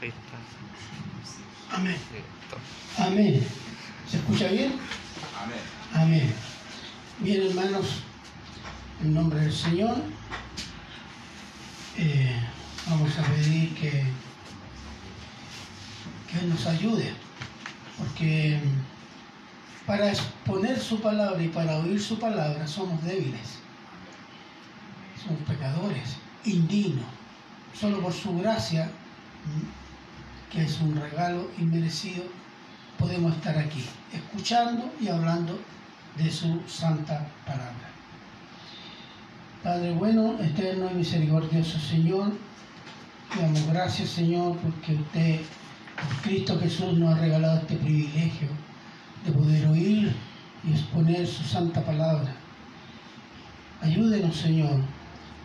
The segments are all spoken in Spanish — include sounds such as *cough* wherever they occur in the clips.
Amén. Listo. Amén. ¿Se escucha bien? Amén. Amén. Bien, hermanos, en nombre del Señor, eh, vamos a pedir que, que Él nos ayude, porque para exponer su palabra y para oír su palabra somos débiles, somos pecadores, indignos. Solo por su gracia, que es un regalo inmerecido, podemos estar aquí, escuchando y hablando de su santa palabra. Padre bueno, eterno y misericordioso Señor, damos gracias Señor porque usted, por Cristo Jesús, nos ha regalado este privilegio de poder oír y exponer su santa palabra. Ayúdenos Señor,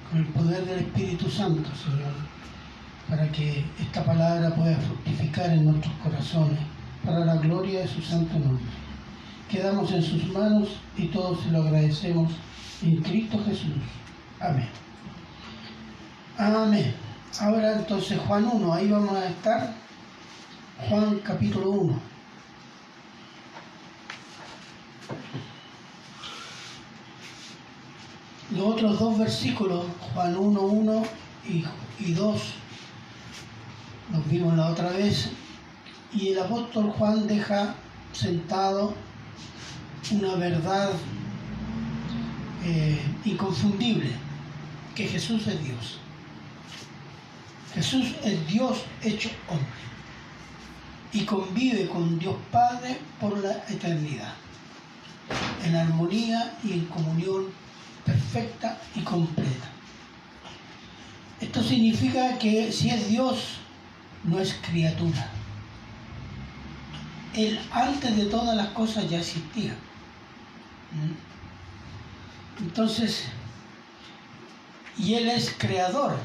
con el poder del Espíritu Santo Señor, para que esta palabra pueda fructificar en nuestros corazones, para la gloria de su santo nombre. Quedamos en sus manos y todos se lo agradecemos en Cristo Jesús. Amén. Amén. Ahora entonces Juan 1, ahí vamos a estar. Juan capítulo 1. Los otros dos versículos, Juan 1, 1 y, y 2, los vimos la otra vez, y el apóstol Juan deja sentado una verdad eh, inconfundible, que Jesús es Dios. Jesús es Dios hecho hombre y convive con Dios Padre por la eternidad, en armonía y en comunión perfecta y completa. Esto significa que si es Dios, no es criatura. Él antes de todas las cosas ya existía. ¿Mm? Entonces, y Él es creador.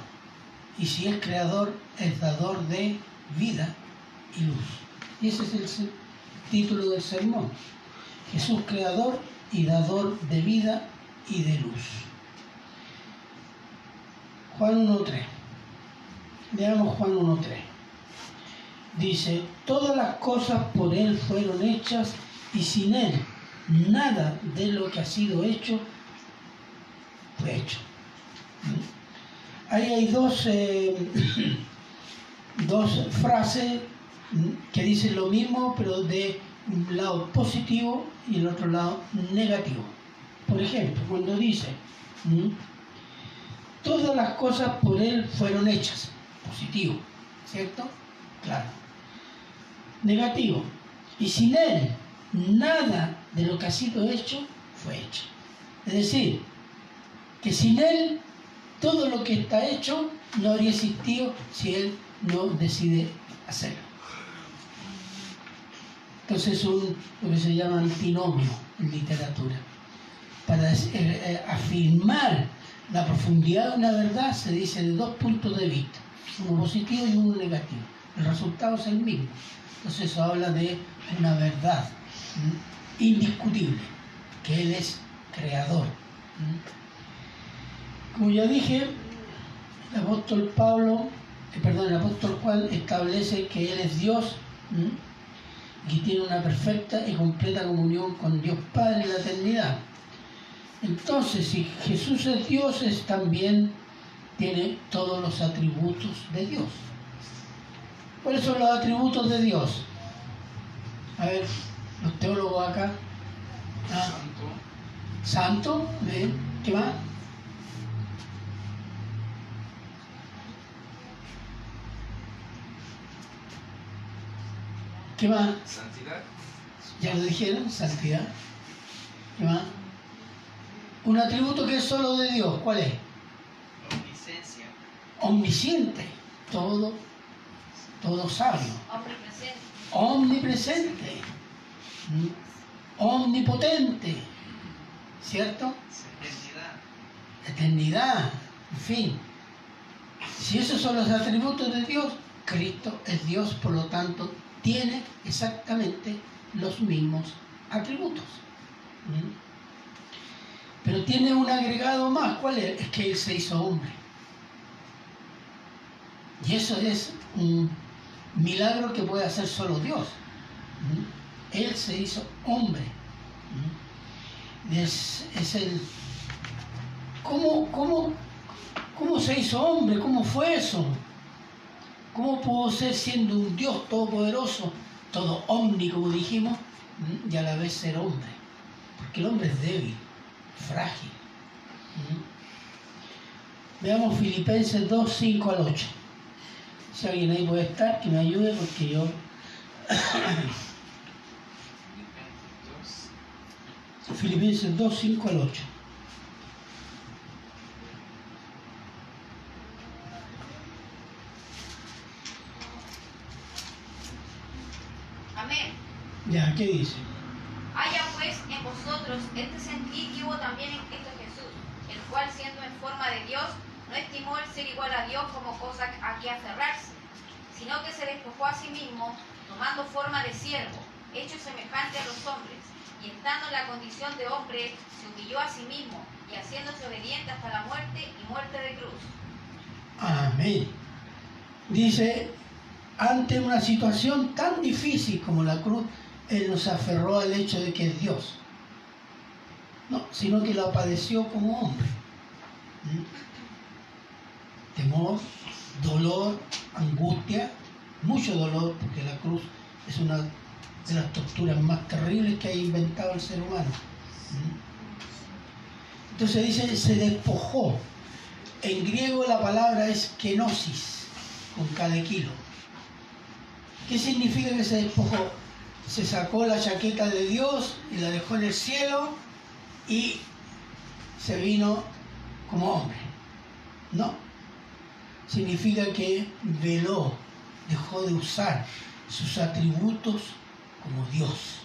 Y si es creador, es dador de vida y luz. Y ese es el título del sermón. Jesús creador y dador de vida y de luz. Juan 1.3. Leamos Juan 1.3. Dice, todas las cosas por Él fueron hechas y sin Él nada de lo que ha sido hecho fue hecho. Ahí hay dos, eh, *clears throat* dos frases que dicen lo mismo, pero de un lado positivo y el otro lado negativo. Por ejemplo, cuando dice, todas las cosas por Él fueron hechas, positivo, ¿cierto? Claro. Negativo. Y sin Él, nada de lo que ha sido hecho fue hecho. Es decir, que sin Él, todo lo que está hecho no habría existido si Él no decide hacerlo. Entonces es un, lo que se llama antinomio en literatura. Para eh, eh, afirmar la profundidad de una verdad se dice de dos puntos de vista, uno positivo y uno negativo. El resultado es el mismo. Entonces eso habla de una verdad indiscutible, que Él es creador. Como ya dije, el apóstol Pablo, eh, perdón, el apóstol Juan establece que Él es Dios y tiene una perfecta y completa comunión con Dios Padre en la eternidad. Entonces, si Jesús es Dios, es también tiene todos los atributos de Dios. ¿Cuáles son los atributos de Dios? A ver, los teólogos acá. Ah, Santo, santo, ¿ven? ¿qué más? ¿Qué más? santidad, Ya lo dijeron, santidad. ¿Qué más? Un atributo que es solo de Dios, ¿cuál es? Omnisencia. Omnisciente, todo, todo sabio, Omnipresente. omnipotente, ¿cierto? Eternidad. Eternidad, en fin. Si esos son los atributos de Dios, Cristo es Dios, por lo tanto, tiene exactamente los mismos atributos. ¿Mm? Pero tiene un agregado más, ¿cuál es? Es que Él se hizo hombre. Y eso es un, milagro que puede hacer solo Dios. ¿Mm? Él se hizo hombre. ¿Mm? Es, es el... ¿Cómo, cómo, ¿Cómo se hizo hombre? ¿Cómo fue eso? ¿Cómo pudo ser siendo un Dios todopoderoso, todo omni, como dijimos, ¿Mm? y a la vez ser hombre? Porque el hombre es débil, frágil. Veamos Filipenses 2, 5 al 8. Si alguien ahí puede estar, que me ayude porque yo... *coughs* Filipenses 2, 5 al 8. Amén. Ya, ¿qué dice? Haya pues en vosotros este sentir que hubo también en Cristo Jesús, el cual siendo en forma de Dios, estimó el ser igual a Dios como cosa a que aferrarse, sino que se despojó a sí mismo, tomando forma de siervo, hecho semejante a los hombres, y estando en la condición de hombre, se humilló a sí mismo, y haciéndose obediente hasta la muerte y muerte de cruz. Amén. Dice, ante una situación tan difícil como la cruz, Él nos aferró al hecho de que es Dios. No, sino que la padeció como hombre. ¿Mm? Temor, dolor, angustia, mucho dolor, porque la cruz es una de las torturas más terribles que ha inventado el ser humano. ¿Mm? Entonces dice, se despojó. En griego la palabra es kenosis, con cada kilo. ¿Qué significa que se despojó? Se sacó la chaqueta de Dios y la dejó en el cielo y se vino como hombre. No. Significa que veló, dejó de usar sus atributos como Dios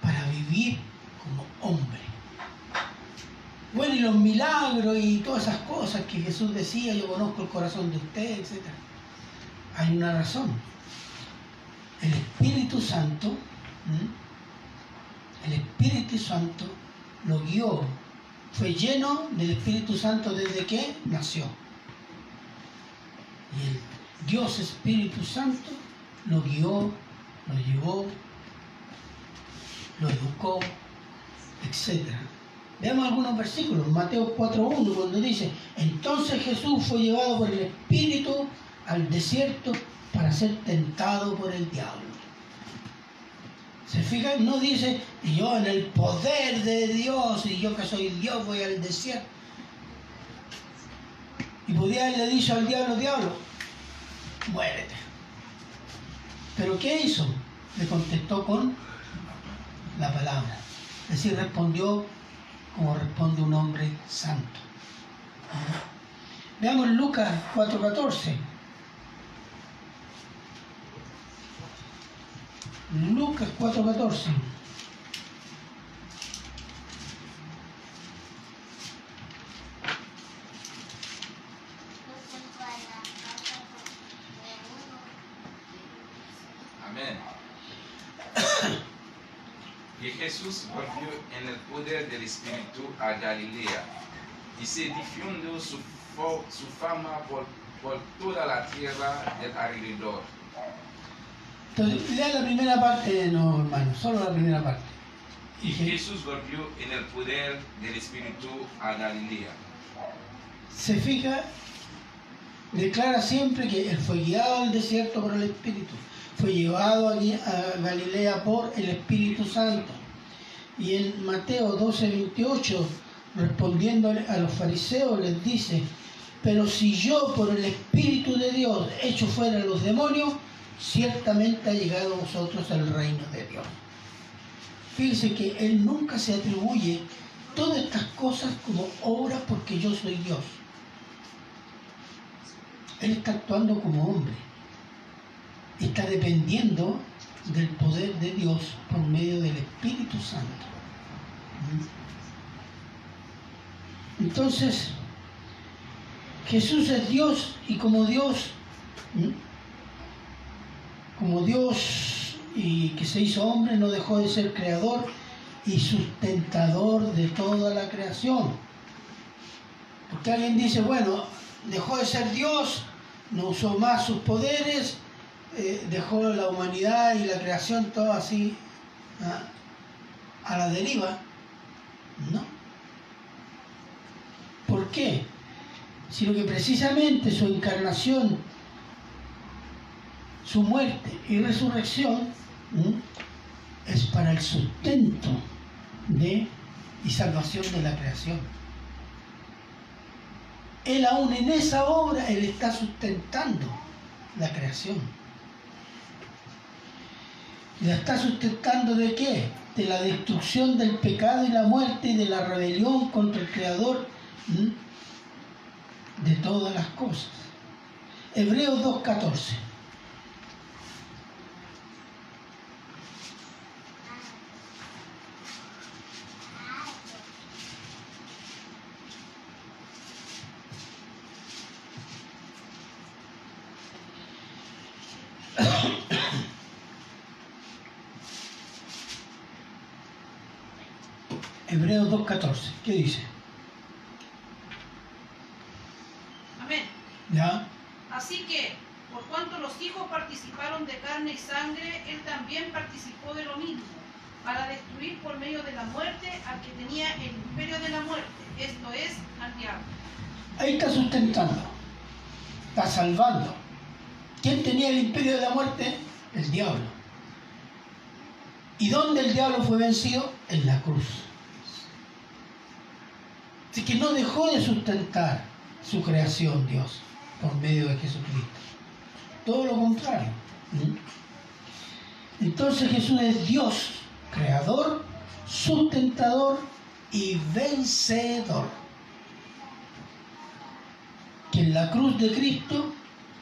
para vivir como hombre. Bueno, y los milagros y todas esas cosas que Jesús decía, yo conozco el corazón de usted, etc. Hay una razón. El Espíritu Santo, el Espíritu Santo lo guió, fue lleno del Espíritu Santo desde que nació. Y el Dios Espíritu Santo lo guió, lo llevó, lo educó, etcétera. Veamos algunos versículos. Mateo 4.1, cuando dice, entonces Jesús fue llevado por el Espíritu al desierto para ser tentado por el diablo. ¿Se fijan? No dice, yo en el poder de Dios y yo que soy Dios voy al desierto. Y podía haberle dicho al diablo, diablo, muérete. Pero ¿qué hizo? Le contestó con la palabra. Es decir, respondió como responde un hombre santo. Veamos Lucas 4:14. Lucas 4:14. Amén. Y Jesús volvió en el poder del Espíritu a Galilea y se difundió su, su fama por, por toda la tierra del alrededor. Entonces, lea la primera parte, no hermano, solo la primera parte. Y Je- Jesús volvió en el poder del Espíritu a Galilea. se fija, declara siempre que él fue guiado al desierto por el Espíritu, fue llevado a, Gui- a Galilea por el Espíritu Santo. Y en Mateo 12, 28, respondiéndole a los fariseos, les dice, pero si yo por el Espíritu de Dios echo fuera a los demonios, ciertamente ha llegado a vosotros el reino de Dios. Fíjense que él nunca se atribuye todas estas cosas como obras porque yo soy Dios. Él está actuando como hombre. Está dependiendo del poder de Dios por medio del Espíritu Santo. Entonces, Jesús es Dios y como Dios, como Dios y que se hizo hombre, no dejó de ser creador y sustentador de toda la creación. Porque alguien dice, bueno, dejó de ser Dios, no usó más sus poderes, eh, dejó la humanidad y la creación todo así a la deriva. No. ¿Por qué? Sino que precisamente su encarnación, su muerte y resurrección es para el sustento de y salvación de la creación. Él aún en esa obra, Él está sustentando la creación. ¿La está sustentando de qué? De la destrucción del pecado y la muerte y de la rebelión contra el Creador ¿m? de todas las cosas. Hebreos 2.14. Hebreos 2.14. ¿Qué dice? Amén. ¿Ya? Así que, por cuanto los hijos participaron de carne y sangre, él también participó de lo mismo, para destruir por medio de la muerte al que tenía el imperio de la muerte, esto es, al diablo. Ahí está sustentando, está salvando. ¿Quién tenía el imperio de la muerte? El diablo. ¿Y dónde el diablo fue vencido? En la cruz. Así que no dejó de sustentar su creación Dios por medio de Jesucristo. Todo lo contrario. Entonces Jesús es Dios, creador, sustentador y vencedor. Que en la cruz de Cristo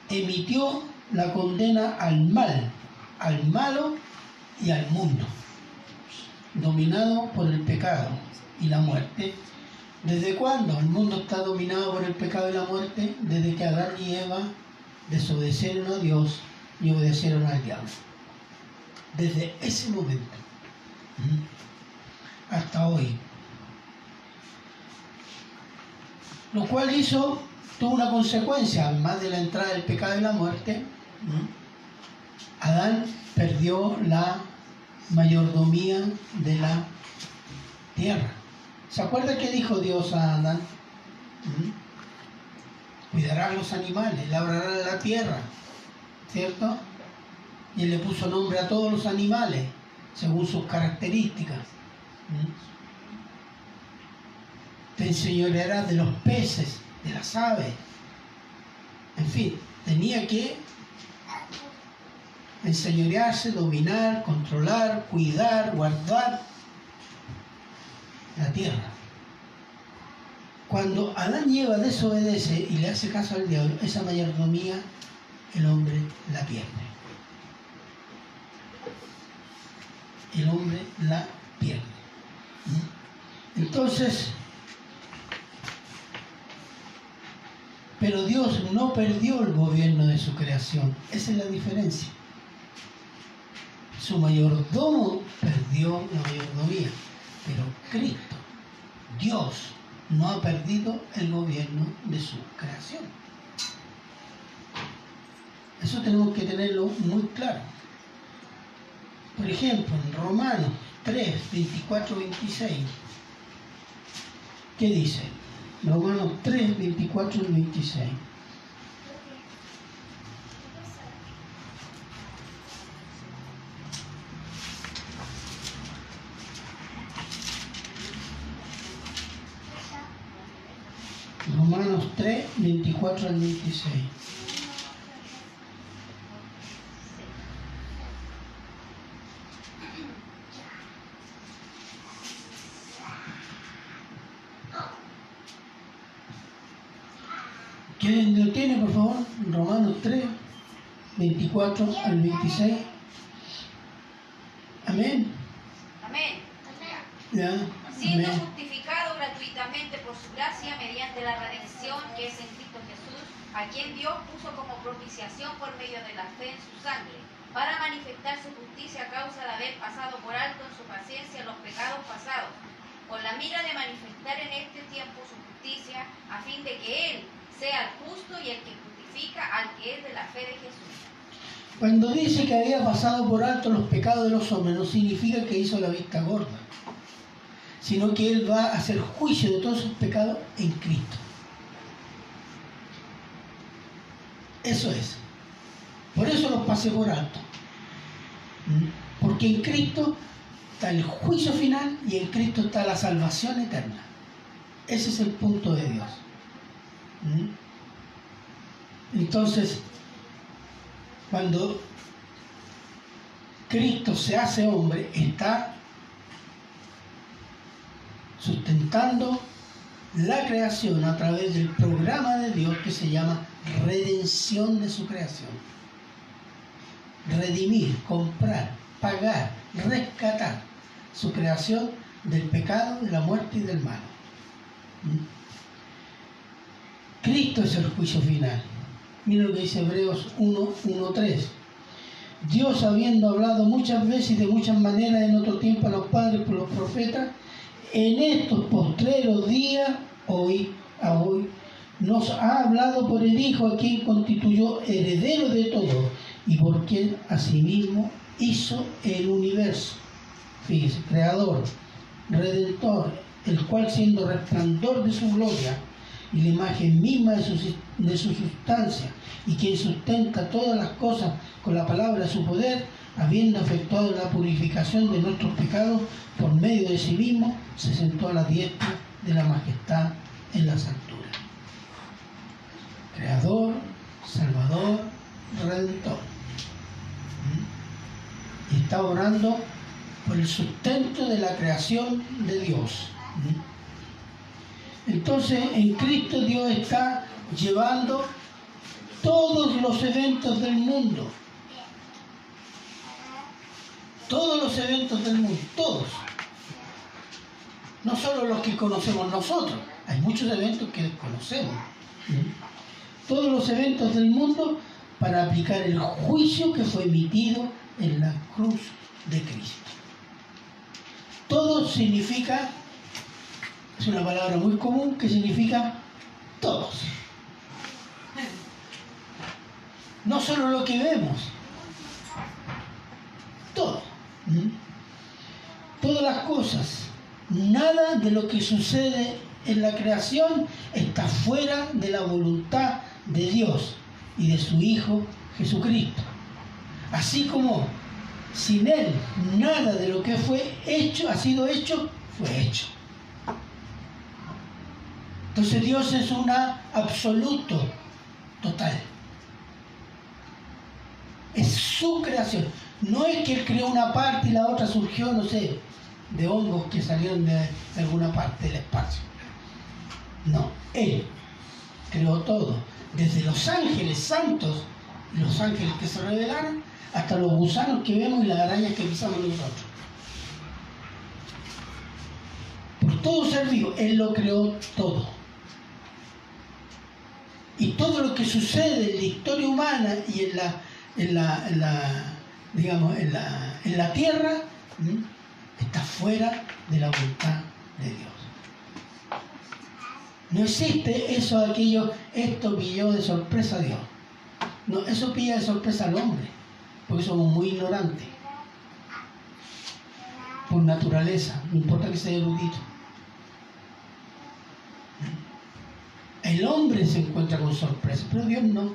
emitió la condena al mal, al malo y al mundo, dominado por el pecado y la muerte. ¿Desde cuándo el mundo está dominado por el pecado y la muerte? Desde que Adán y Eva desobedecieron a Dios y obedecieron al diablo. Desde ese momento hasta hoy. Lo cual hizo, tuvo una consecuencia, además de la entrada del pecado y la muerte. Adán perdió la mayordomía de la tierra. ¿Se acuerda que dijo Dios a Adán? ¿Mm? Cuidará los animales, labrará la tierra, ¿cierto? Y él le puso nombre a todos los animales, según sus características. ¿Mm? Te enseñorearás de los peces, de las aves. En fin, tenía que enseñorearse, dominar, controlar, cuidar, guardar la tierra. Cuando Adán y Eva desobedece y le hace caso al diablo, esa mayordomía el hombre la pierde. El hombre la pierde. Entonces, pero Dios no perdió el gobierno de su creación. Esa es la diferencia. Su mayordomo perdió la mayordomía, pero Cristo, Dios, no ha perdido el gobierno de su creación. Eso tenemos que tenerlo muy claro. Por ejemplo, en Romanos 3, 24, 26, ¿qué dice? Romanos 3, 24 y 26. Romanos 3, 24 al 26. ¿Quién lo tiene, por favor? Romanos 3, 24 al 26. Amén. Amén. Ya. Siendo Amén. justificado gratuitamente por su gracia mediante la redención que es en Cristo Jesús, a quien Dios puso como propiciación por medio de la fe en su sangre, para manifestar su justicia a causa de haber pasado por alto en su paciencia los pecados pasados, con la mira de manifestar en este tiempo su justicia, a fin de que Él sea el justo y el que justifica al que es de la fe de Jesús. Cuando dice que había pasado por alto los pecados de los hombres, no significa que hizo la vista gorda, sino que Él va a hacer juicio de todos sus pecados en Cristo. Eso es. Por eso los pasé por alto. Porque en Cristo está el juicio final y en Cristo está la salvación eterna. Ese es el punto de Dios. ¿Mm? Entonces, cuando Cristo se hace hombre, está sustentando la creación a través del programa de Dios que se llama redención de su creación. Redimir, comprar, pagar, rescatar su creación del pecado, de la muerte y del mal. Cristo es el juicio final. Mira lo que dice Hebreos 1, 1, 3. Dios, habiendo hablado muchas veces y de muchas maneras en otro tiempo a los padres por los profetas, en estos postreros días, hoy, a hoy, nos ha hablado por el Hijo a quien constituyó heredero de todo y por quien asimismo hizo el universo. Fíjese, creador, redentor, el cual siendo resplandor de su gloria y la imagen misma de su, de su sustancia y quien sustenta todas las cosas con la palabra de su poder, habiendo efectuado la purificación de nuestros pecados por medio de sí mismo, se sentó a la diestra de la majestad en las alturas. Creador, Salvador, Redentor. ¿Mm? Y está orando por el sustento de la creación de Dios. ¿Mm? Entonces, en Cristo Dios está llevando todos los eventos del mundo. Todos los eventos del mundo, todos. No solo los que conocemos nosotros, hay muchos eventos que desconocemos. Todos los eventos del mundo para aplicar el juicio que fue emitido en la cruz de Cristo. Todo significa, es una palabra muy común que significa todos. No solo lo que vemos, todo. Todas las cosas. Nada de lo que sucede en la creación está fuera de la voluntad de Dios y de su Hijo Jesucristo. Así como sin Él nada de lo que fue hecho, ha sido hecho, fue hecho. Entonces Dios es una absoluto, total. Es su creación. No es que Él creó una parte y la otra surgió, no sé, de hongos que salieron de alguna parte del espacio. No, Él creó todo, desde los ángeles santos, los ángeles que se revelaron, hasta los gusanos que vemos y las arañas que pisamos nosotros. Por todo ser vivo, Él lo creó todo. Y todo lo que sucede en la historia humana y en la, en la, en la digamos, en la, en la tierra, está fuera de la voluntad de Dios. No existe eso, aquello, esto pilló de sorpresa a Dios. No, eso pilla de sorpresa al hombre, porque somos muy ignorantes. Por naturaleza, no importa que sea erudito. El hombre se encuentra con sorpresa, pero Dios no.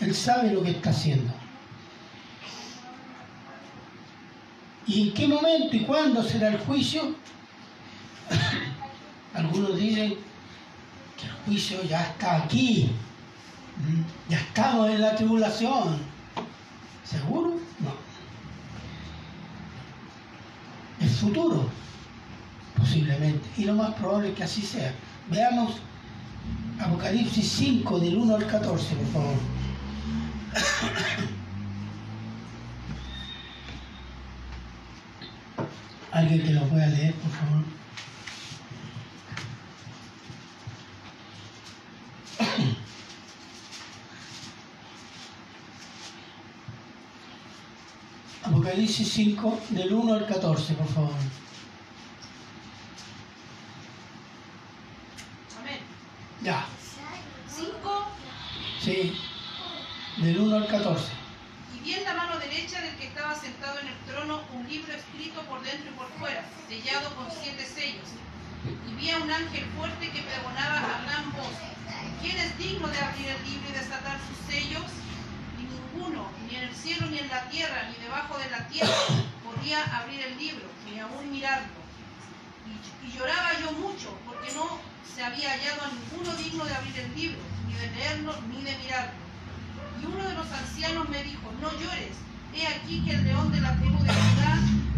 Él sabe lo que está haciendo. ¿Y en qué momento y cuándo será el juicio? *laughs* Algunos dicen que el juicio ya está aquí. Ya estamos en la tribulación. ¿Seguro? No. El futuro, posiblemente. Y lo más probable es que así sea. Veamos Apocalipsis 5 del 1 al 14, por favor. *coughs* Alguien que lo pueda leer, por favor. *coughs* Apocalipsis 5 del 1 al 14, por favor. Amén. Ya, 5, sí. Del 1 al 14. Y vi en la mano derecha del que estaba sentado en el trono un libro escrito por dentro y por fuera, con siete sellos. Y vi a un ángel fuerte que pregonaba a gran voz, ¿quién es digno de abrir el libro y desatar sus sellos? Y ninguno, ni en el cielo, ni en la tierra, ni debajo de la tierra, podía abrir el libro, ni aún mirarlo. Y, y lloraba yo mucho, porque no se había hallado a ninguno digno de abrir el libro, ni de leerlo, ni de mirarlo. Y uno de los ancianos me dijo, no llores, he aquí que el león de la tribu de Judá,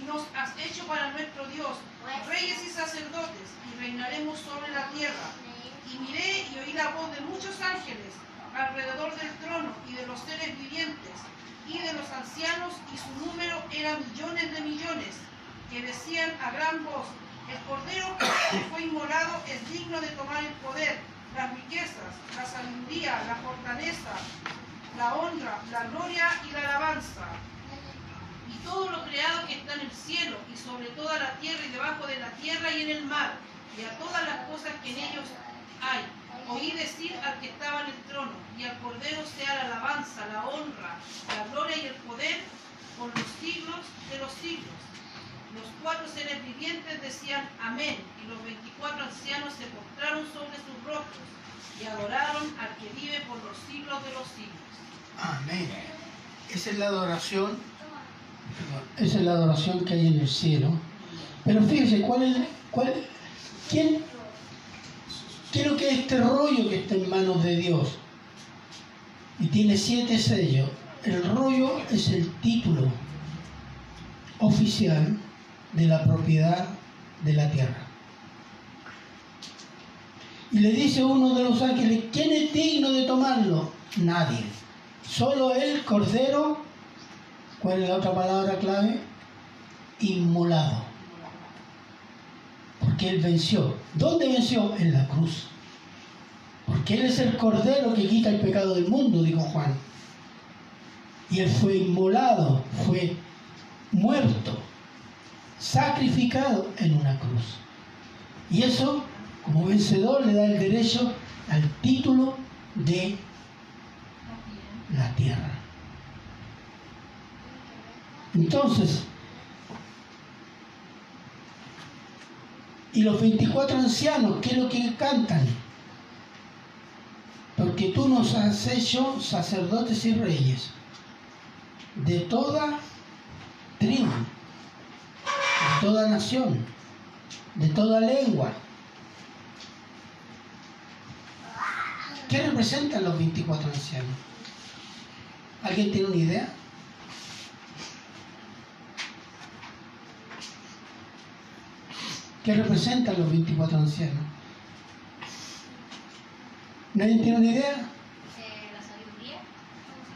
Y nos has hecho para nuestro Dios reyes y sacerdotes, y reinaremos sobre la tierra. Y miré y oí la voz de muchos ángeles alrededor del trono y de los seres vivientes y de los ancianos, y su número era millones de millones, que decían a gran voz, el cordero que *coughs* fue inmolado es digno de tomar el poder, las riquezas, la sabiduría, la fortaleza, la honra, la gloria y la alabanza. Todo lo creado que está en el cielo y sobre toda la tierra y debajo de la tierra y en el mar, y a todas las cosas que en ellos hay. Oí decir al que estaba en el trono, y al Cordero sea la alabanza, la honra, la gloria y el poder por los siglos de los siglos. Los cuatro seres vivientes decían amén, y los veinticuatro ancianos se postraron sobre sus rostros y adoraron al que vive por los siglos de los siglos. Amén. Esa es la adoración. Esa es la adoración que hay en el cielo. Pero fíjese, ¿cuál es, cuál, quién, lo que es este rollo que está en manos de Dios? Y tiene siete sellos. El rollo es el título oficial de la propiedad de la tierra. Y le dice uno de los ángeles, ¿quién es digno de tomarlo? Nadie. Solo el cordero, ¿cuál es la otra palabra clave? Inmolado. Porque él venció. ¿Dónde venció? En la cruz. Porque él es el cordero que quita el pecado del mundo, dijo Juan. Y él fue inmolado, fue muerto, sacrificado en una cruz. Y eso, como vencedor, le da el derecho al título de la tierra. Entonces, y los 24 ancianos, ¿qué es lo que cantan? Porque tú nos has hecho sacerdotes y reyes de toda tribu, de toda nación, de toda lengua. ¿Qué representan los 24 ancianos? ¿Alguien tiene una idea? ¿Qué representan los 24 ancianos? ¿Nadie tiene una idea? Eh, la sabiduría.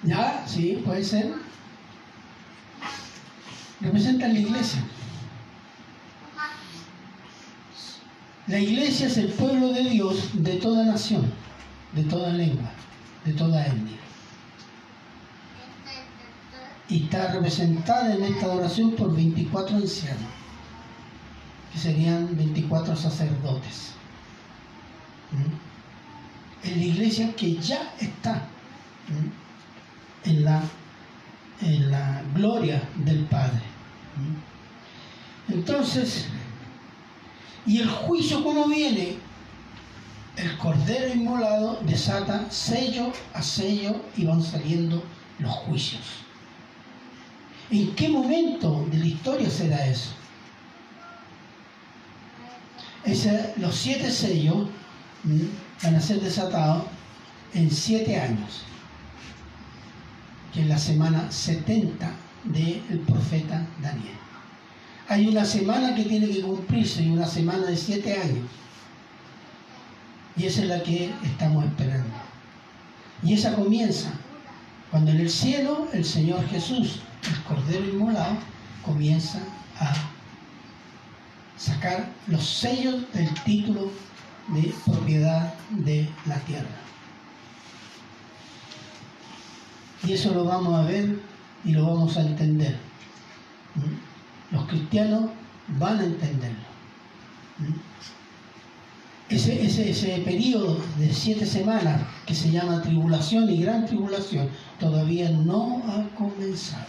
¿Ya? Sí, puede ser. Representan la iglesia. La iglesia es el pueblo de Dios de toda nación, de toda lengua, de toda etnia. Y está representada en esta adoración por 24 ancianos, que serían 24 sacerdotes. ¿Mm? En la iglesia que ya está ¿Mm? en la, en la gloria del Padre. ¿Mm? Entonces, ¿y el juicio cómo viene? El cordero inmolado desata sello a sello y van saliendo los juicios. ¿En qué momento de la historia será eso? Ese- los siete sellos ¿m? van a ser desatados en siete años, que es la semana 70 del profeta Daniel. Hay una semana que tiene que cumplirse y una semana de siete años. Y esa es la que estamos esperando. Y esa comienza cuando en el cielo el Señor Jesús, el Cordero Inmolado, comienza a sacar los sellos del título de propiedad de la tierra. Y eso lo vamos a ver y lo vamos a entender. Los cristianos van a entenderlo. Ese, ese, ese periodo de siete semanas que se llama tribulación y gran tribulación todavía no ha comenzado.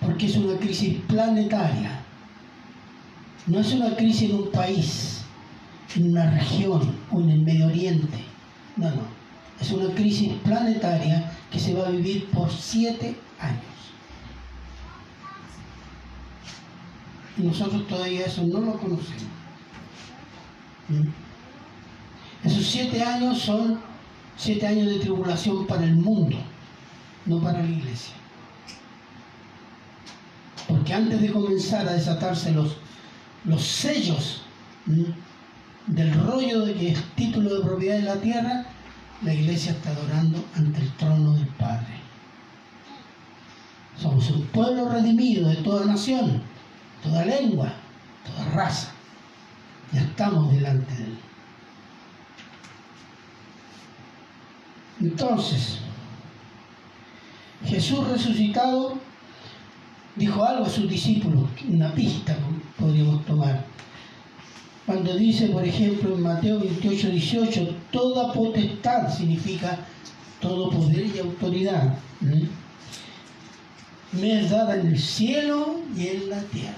Porque es una crisis planetaria. No es una crisis en un país, en una región o en el Medio Oriente. No, no. Es una crisis planetaria que se va a vivir por siete años. Y nosotros todavía eso no lo conocemos. ¿Mm? Esos siete años son siete años de tribulación para el mundo, no para la iglesia. Porque antes de comenzar a desatarse los, los sellos del rollo de que es título de propiedad de la tierra, la iglesia está adorando ante el trono del Padre. Somos un pueblo redimido de toda nación, toda lengua, toda raza. Ya estamos delante de Él. Entonces, Jesús resucitado dijo algo a sus discípulos, una pista podríamos tomar. Cuando dice, por ejemplo, en Mateo 28, 18, toda potestad significa todo poder y autoridad. Me es dada en el cielo y en la tierra.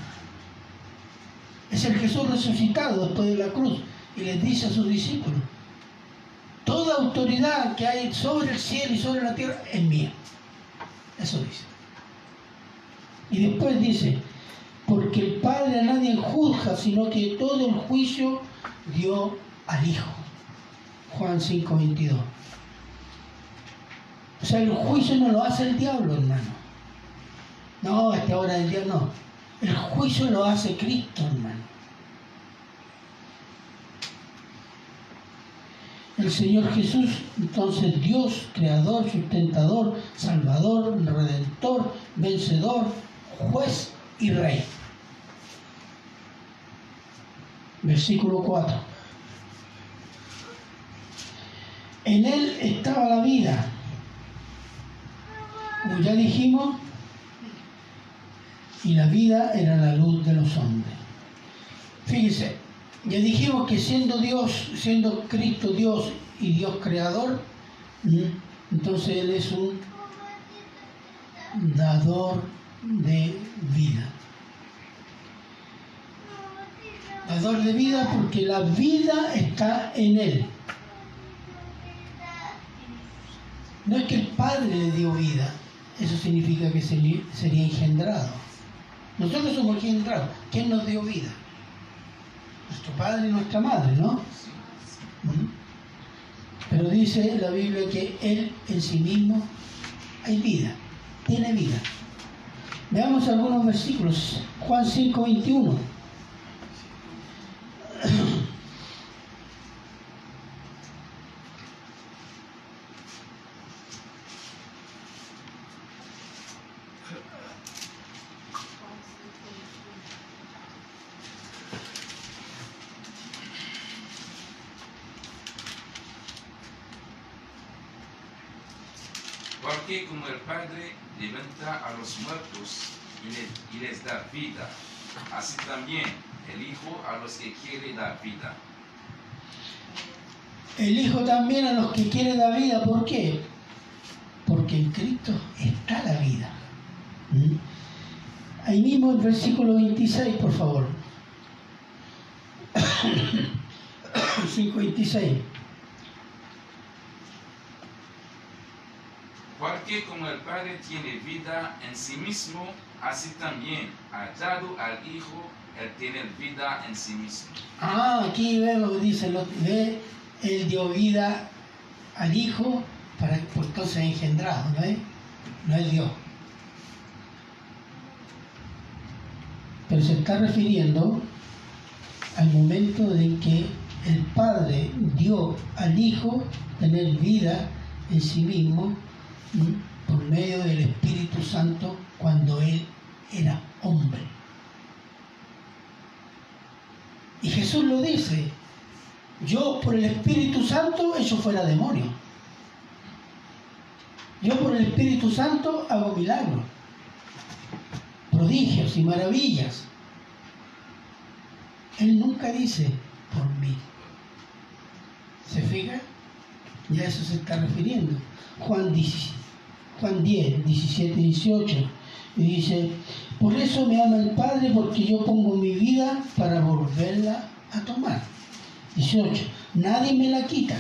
Es el Jesús resucitado después de la cruz y les dice a sus discípulos, toda autoridad que hay sobre el cielo y sobre la tierra es mía. Eso dice. Y después dice, porque el Padre a nadie juzga, sino que todo el juicio dio al Hijo. Juan 5, 22. O sea, el juicio no lo hace el diablo, hermano. No, esta hora del día no. El juicio lo hace Cristo, hermano. El Señor Jesús, entonces Dios, creador, sustentador, salvador, redentor, vencedor, juez y rey. Versículo 4. En él estaba la vida. Como ya dijimos, y la vida era la luz de los hombres. Fíjese, ya dijimos que siendo Dios, siendo Cristo Dios y Dios creador, entonces Él es un dador de vida. Dador de vida porque la vida está en Él. No es que el Padre le dio vida, eso significa que sería engendrado. Nosotros somos engendrados. ¿Quién nos dio vida? Nuestro padre y nuestra madre, ¿no? Pero dice la Biblia que Él en sí mismo hay vida, tiene vida. Veamos algunos versículos. Juan 5, 21. Porque como el Padre levanta a los muertos y les, da vida, así también el Hijo a los que quiere dar vida. El Hijo también a los que quiere la vida. ¿Por qué? Porque en Cristo está la vida. ¿Mm? Ahí mismo el versículo 26, por favor. *coughs* 5.26. Porque como el Padre tiene vida en sí mismo, así también ha dado al Hijo el tener vida en sí mismo. Ah, aquí vemos, dice, lo, ve, él dio vida al Hijo para por entonces engendrado, ¿no es? No es Dios. Pero se está refiriendo al momento en que el Padre dio al Hijo tener vida en sí mismo por medio del Espíritu Santo cuando Él era hombre. Y Jesús lo dice, yo por el Espíritu Santo eso fuera demonio. Yo por el Espíritu Santo hago milagros, prodigios y maravillas. Él nunca dice por mí. ¿Se fija? Ya eso se está refiriendo. Juan 10, Juan 10 17, 18. Y dice, por eso me ama el Padre, porque yo pongo mi vida para volverla a tomar. 18. Nadie me la quita,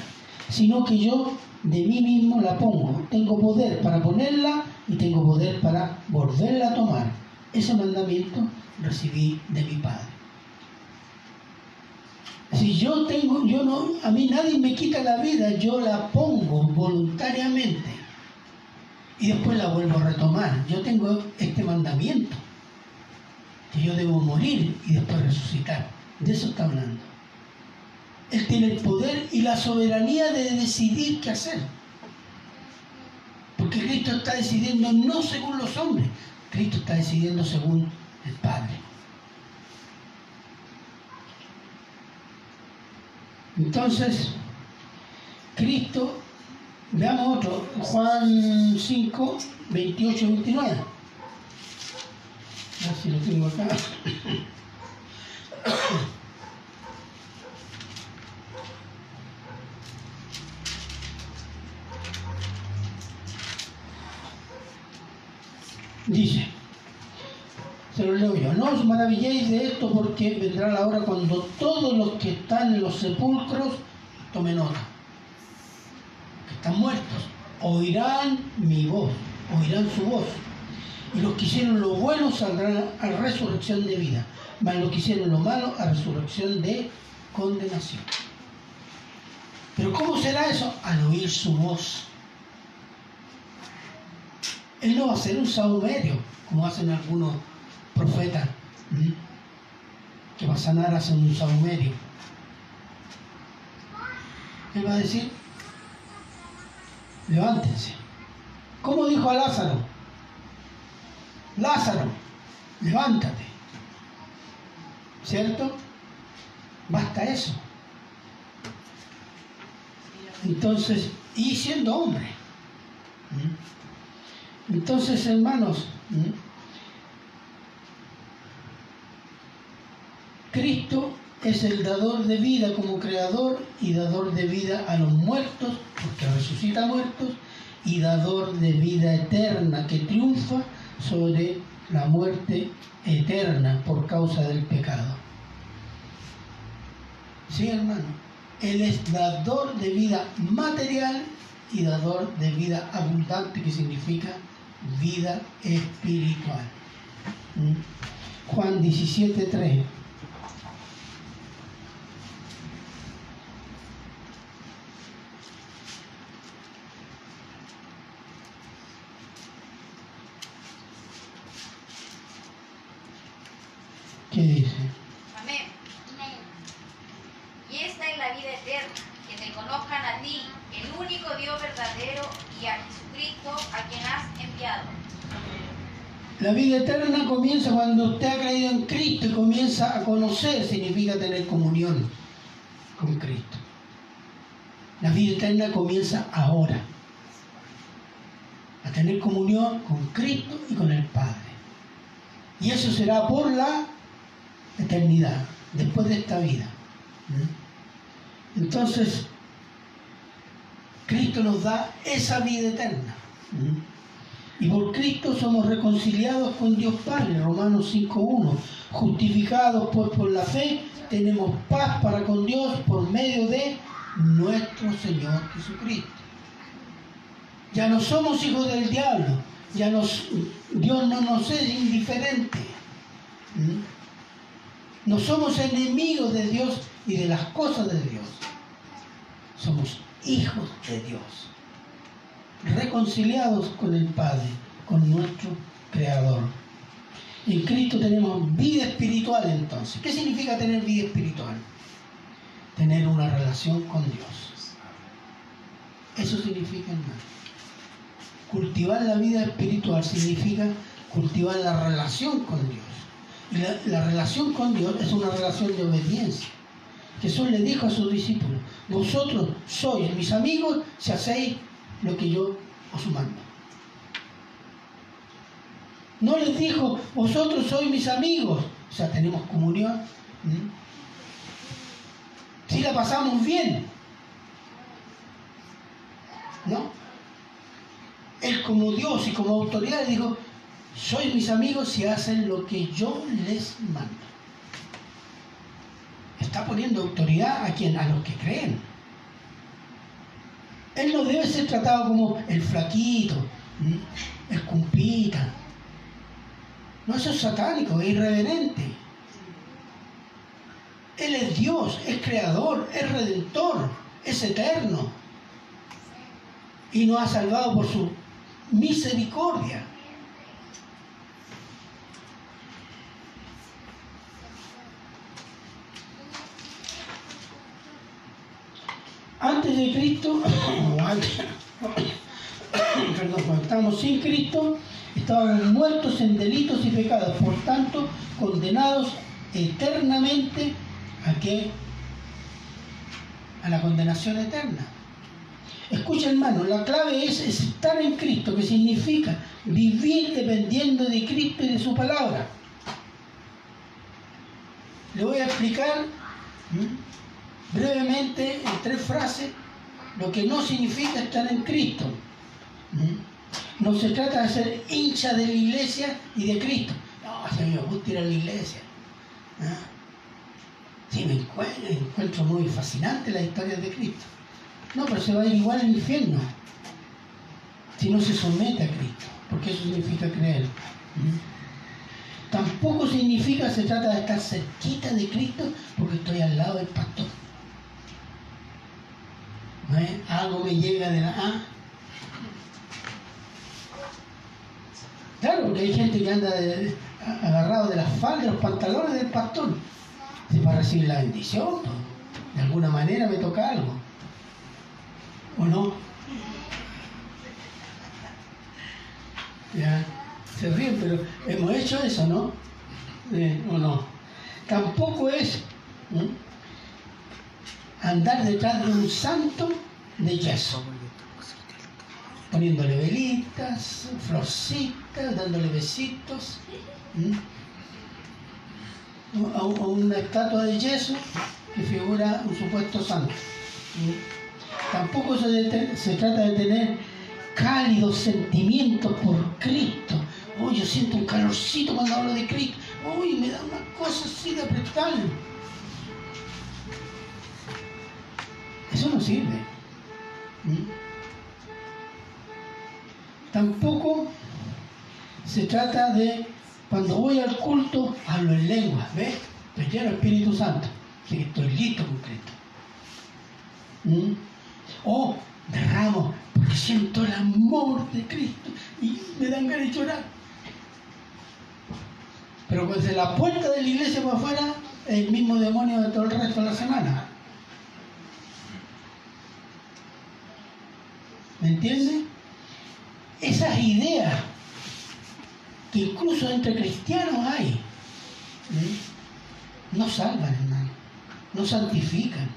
sino que yo de mí mismo la pongo. Tengo poder para ponerla y tengo poder para volverla a tomar. Ese mandamiento recibí de mi Padre. Si yo tengo, yo no, a mí nadie me quita la vida, yo la pongo voluntariamente y después la vuelvo a retomar. Yo tengo este mandamiento, que yo debo morir y después resucitar. De eso está hablando. Él tiene el poder y la soberanía de decidir qué hacer. Porque Cristo está decidiendo no según los hombres, Cristo está decidiendo según el Padre. Entonces, Cristo, veamos otro, Juan 5, 28 y 29. A ver si lo tengo acá. Dice, se lo leo yo, no os maravilléis de esto porque vendrá la hora cuando todos los que están en los sepulcros tomen nota, están muertos, oirán mi voz, oirán su voz. Y los que hicieron lo bueno saldrán a resurrección de vida, mas los que hicieron lo malo a resurrección de condenación. Pero ¿cómo será eso? Al oír su voz. Él no va a ser un saumerio, como hacen algunos profetas, que va a sanar hacen un saumerio. Él va a decir, levántense. ¿Cómo dijo a Lázaro? Lázaro, levántate. ¿Cierto? Basta eso. Entonces, y siendo hombre. ¿m? Entonces, hermanos, ¿m? Cristo es el dador de vida como creador y dador de vida a los muertos, porque resucita muertos, y dador de vida eterna que triunfa sobre la muerte eterna por causa del pecado. Sí, hermano, Él es dador de vida material y dador de vida abundante, que significa vida espiritual. Juan 17, 3. ¿Qué dice? Amén. Y esta es la vida eterna, que te conozcan a ti, el único Dios verdadero, y a Jesucristo, a quien has enviado. La vida eterna comienza cuando usted ha creído en Cristo y comienza a conocer, significa tener comunión con Cristo. La vida eterna comienza ahora, a tener comunión con Cristo y con el Padre. Y eso será por la eternidad, después de esta vida. Entonces, Cristo nos da esa vida eterna. Y por Cristo somos reconciliados con Dios Padre, Romanos 5.1. Justificados pues por la fe, tenemos paz para con Dios por medio de nuestro Señor Jesucristo. Ya no somos hijos del diablo. Ya Dios no nos es indiferente. ¿Mm? No somos enemigos de Dios y de las cosas de Dios. Somos hijos de Dios. Reconciliados con el Padre, con nuestro Creador. En Cristo tenemos vida espiritual entonces. ¿Qué significa tener vida espiritual? Tener una relación con Dios. Eso significa, hermano. Cultivar la vida espiritual significa cultivar la relación con Dios. Y la, la relación con Dios es una relación de obediencia. Jesús le dijo a sus discípulos, vosotros sois mis amigos si hacéis lo que yo os mando. No les dijo, vosotros sois mis amigos, o sea, tenemos comunión. Si la pasamos bien. ¿No? Él como Dios y como autoridad dijo, sois mis amigos si hacen lo que yo les mando. Está poniendo autoridad a quien, a los que creen. Él no debe ser tratado como el flaquito, el cumpita. No, eso es satánico, es irreverente. Él es Dios, es creador, es redentor, es eterno. Y nos ha salvado por su misericordia. Antes de Cristo, *coughs* *coughs* perdón, cuando estábamos sin Cristo, estábamos muertos en delitos y pecados, por tanto, condenados eternamente a qué? A la condenación eterna. Escucha hermano, la clave es estar en Cristo, que significa vivir dependiendo de Cristo y de su palabra. Le voy a explicar brevemente en tres frases lo que no significa estar en Cristo. No se trata de ser hincha de la iglesia y de Cristo. No, si me ir a la iglesia. Sí, me encuentro, encuentro muy fascinante la historia de Cristo. No, pero se va a ir igual al infierno si no se somete a Cristo, porque eso significa creer. Tampoco significa se trata de estar cerquita de Cristo porque estoy al lado del pastor. ¿No es? Algo me llega de la... Ah. Claro, porque hay gente que anda agarrado de las faldas, los pantalones del pastor. Para recibir la bendición, de alguna manera me toca algo. ¿O no? Ya, se ríen, pero hemos hecho eso, ¿no? Eh, ¿O no? Tampoco es. Andar detrás de un santo de yeso, poniéndole velitas, florcitas, dándole besitos. ¿m? a a una estatua de yeso que figura un supuesto santo. Tampoco se, se trata de tener cálidos sentimientos por Cristo. Oh, yo siento un calorcito cuando hablo de Cristo. Uy, me da una cosa así de apretarlo. Eso no sirve. ¿Mm? Tampoco se trata de, cuando voy al culto, hablo en lengua, ¿ves? Estoy lleno del Espíritu Santo, así que estoy listo con Cristo. ¿Mm? O derramo, porque siento el amor de Cristo y me dan ganas de llorar. Pero cuando de la puerta de la iglesia para afuera, es el mismo demonio de todo el resto de la semana. ¿Me entiendes? Esas ideas que incluso entre cristianos hay, ¿eh? no salvan, hermano, no santifican,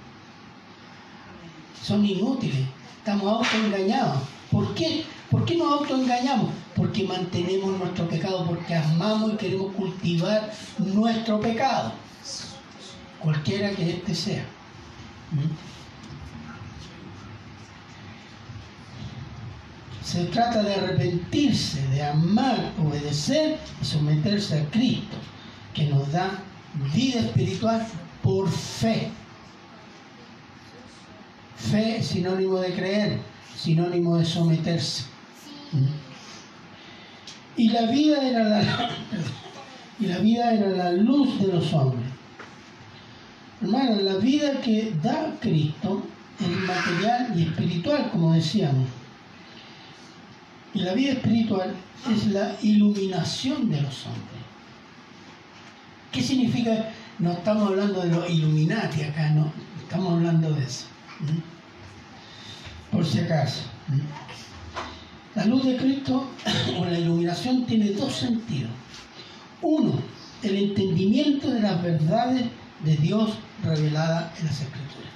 son inútiles, estamos autoengañados. ¿Por qué? ¿Por qué nos autoengañamos? Porque mantenemos nuestro pecado, porque amamos y queremos cultivar nuestro pecado, cualquiera que éste sea. ¿Mm? Se trata de arrepentirse, de amar, obedecer y someterse a Cristo, que nos da vida espiritual por fe. Fe es sinónimo de creer. sinónimo de someterse. Y la vida era la, *coughs* y la vida era la luz de los hombres. Hermano, la vida que da Cristo es material y espiritual, como decíamos. Y la vida espiritual es la iluminación de los hombres. ¿Qué significa? No estamos hablando de los Illuminati acá, no. Estamos hablando de eso. Por si acaso. La luz de Cristo *coughs* o la iluminación tiene dos sentidos. Uno, el entendimiento de las verdades de Dios reveladas en las Escrituras.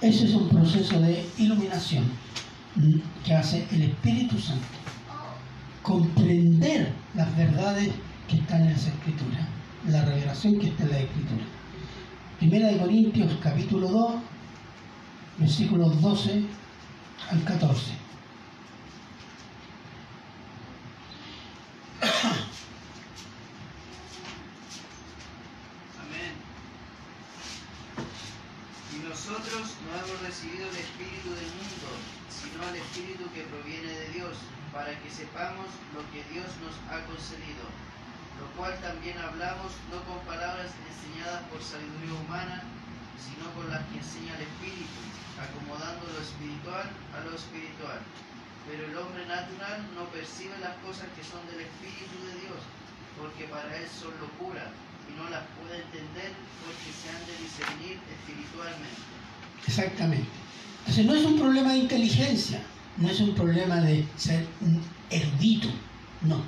Ese es un proceso de iluminación. Que hace el Espíritu Santo. Comprender las verdades que están en las Escrituras, la revelación que está en la Escritura. Primera de Corintios capítulo 2, versículos 12 al 14. Amén. Y nosotros no hemos recibido el Espíritu del mundo, sino el Espíritu que proviene de Dios, para que sepamos lo que Dios nos ha concedido, lo cual también hablamos no con palabras enseñadas por sabiduría humana, sino con las que enseña el Espíritu, acomodando lo espiritual a lo espiritual. Pero el hombre natural no percibe las cosas que son del Espíritu de Dios, porque para él son locura, y no las puede entender porque se han de discernir espiritualmente. Exactamente. Entonces no es un problema de inteligencia, no es un problema de ser un erudito, no.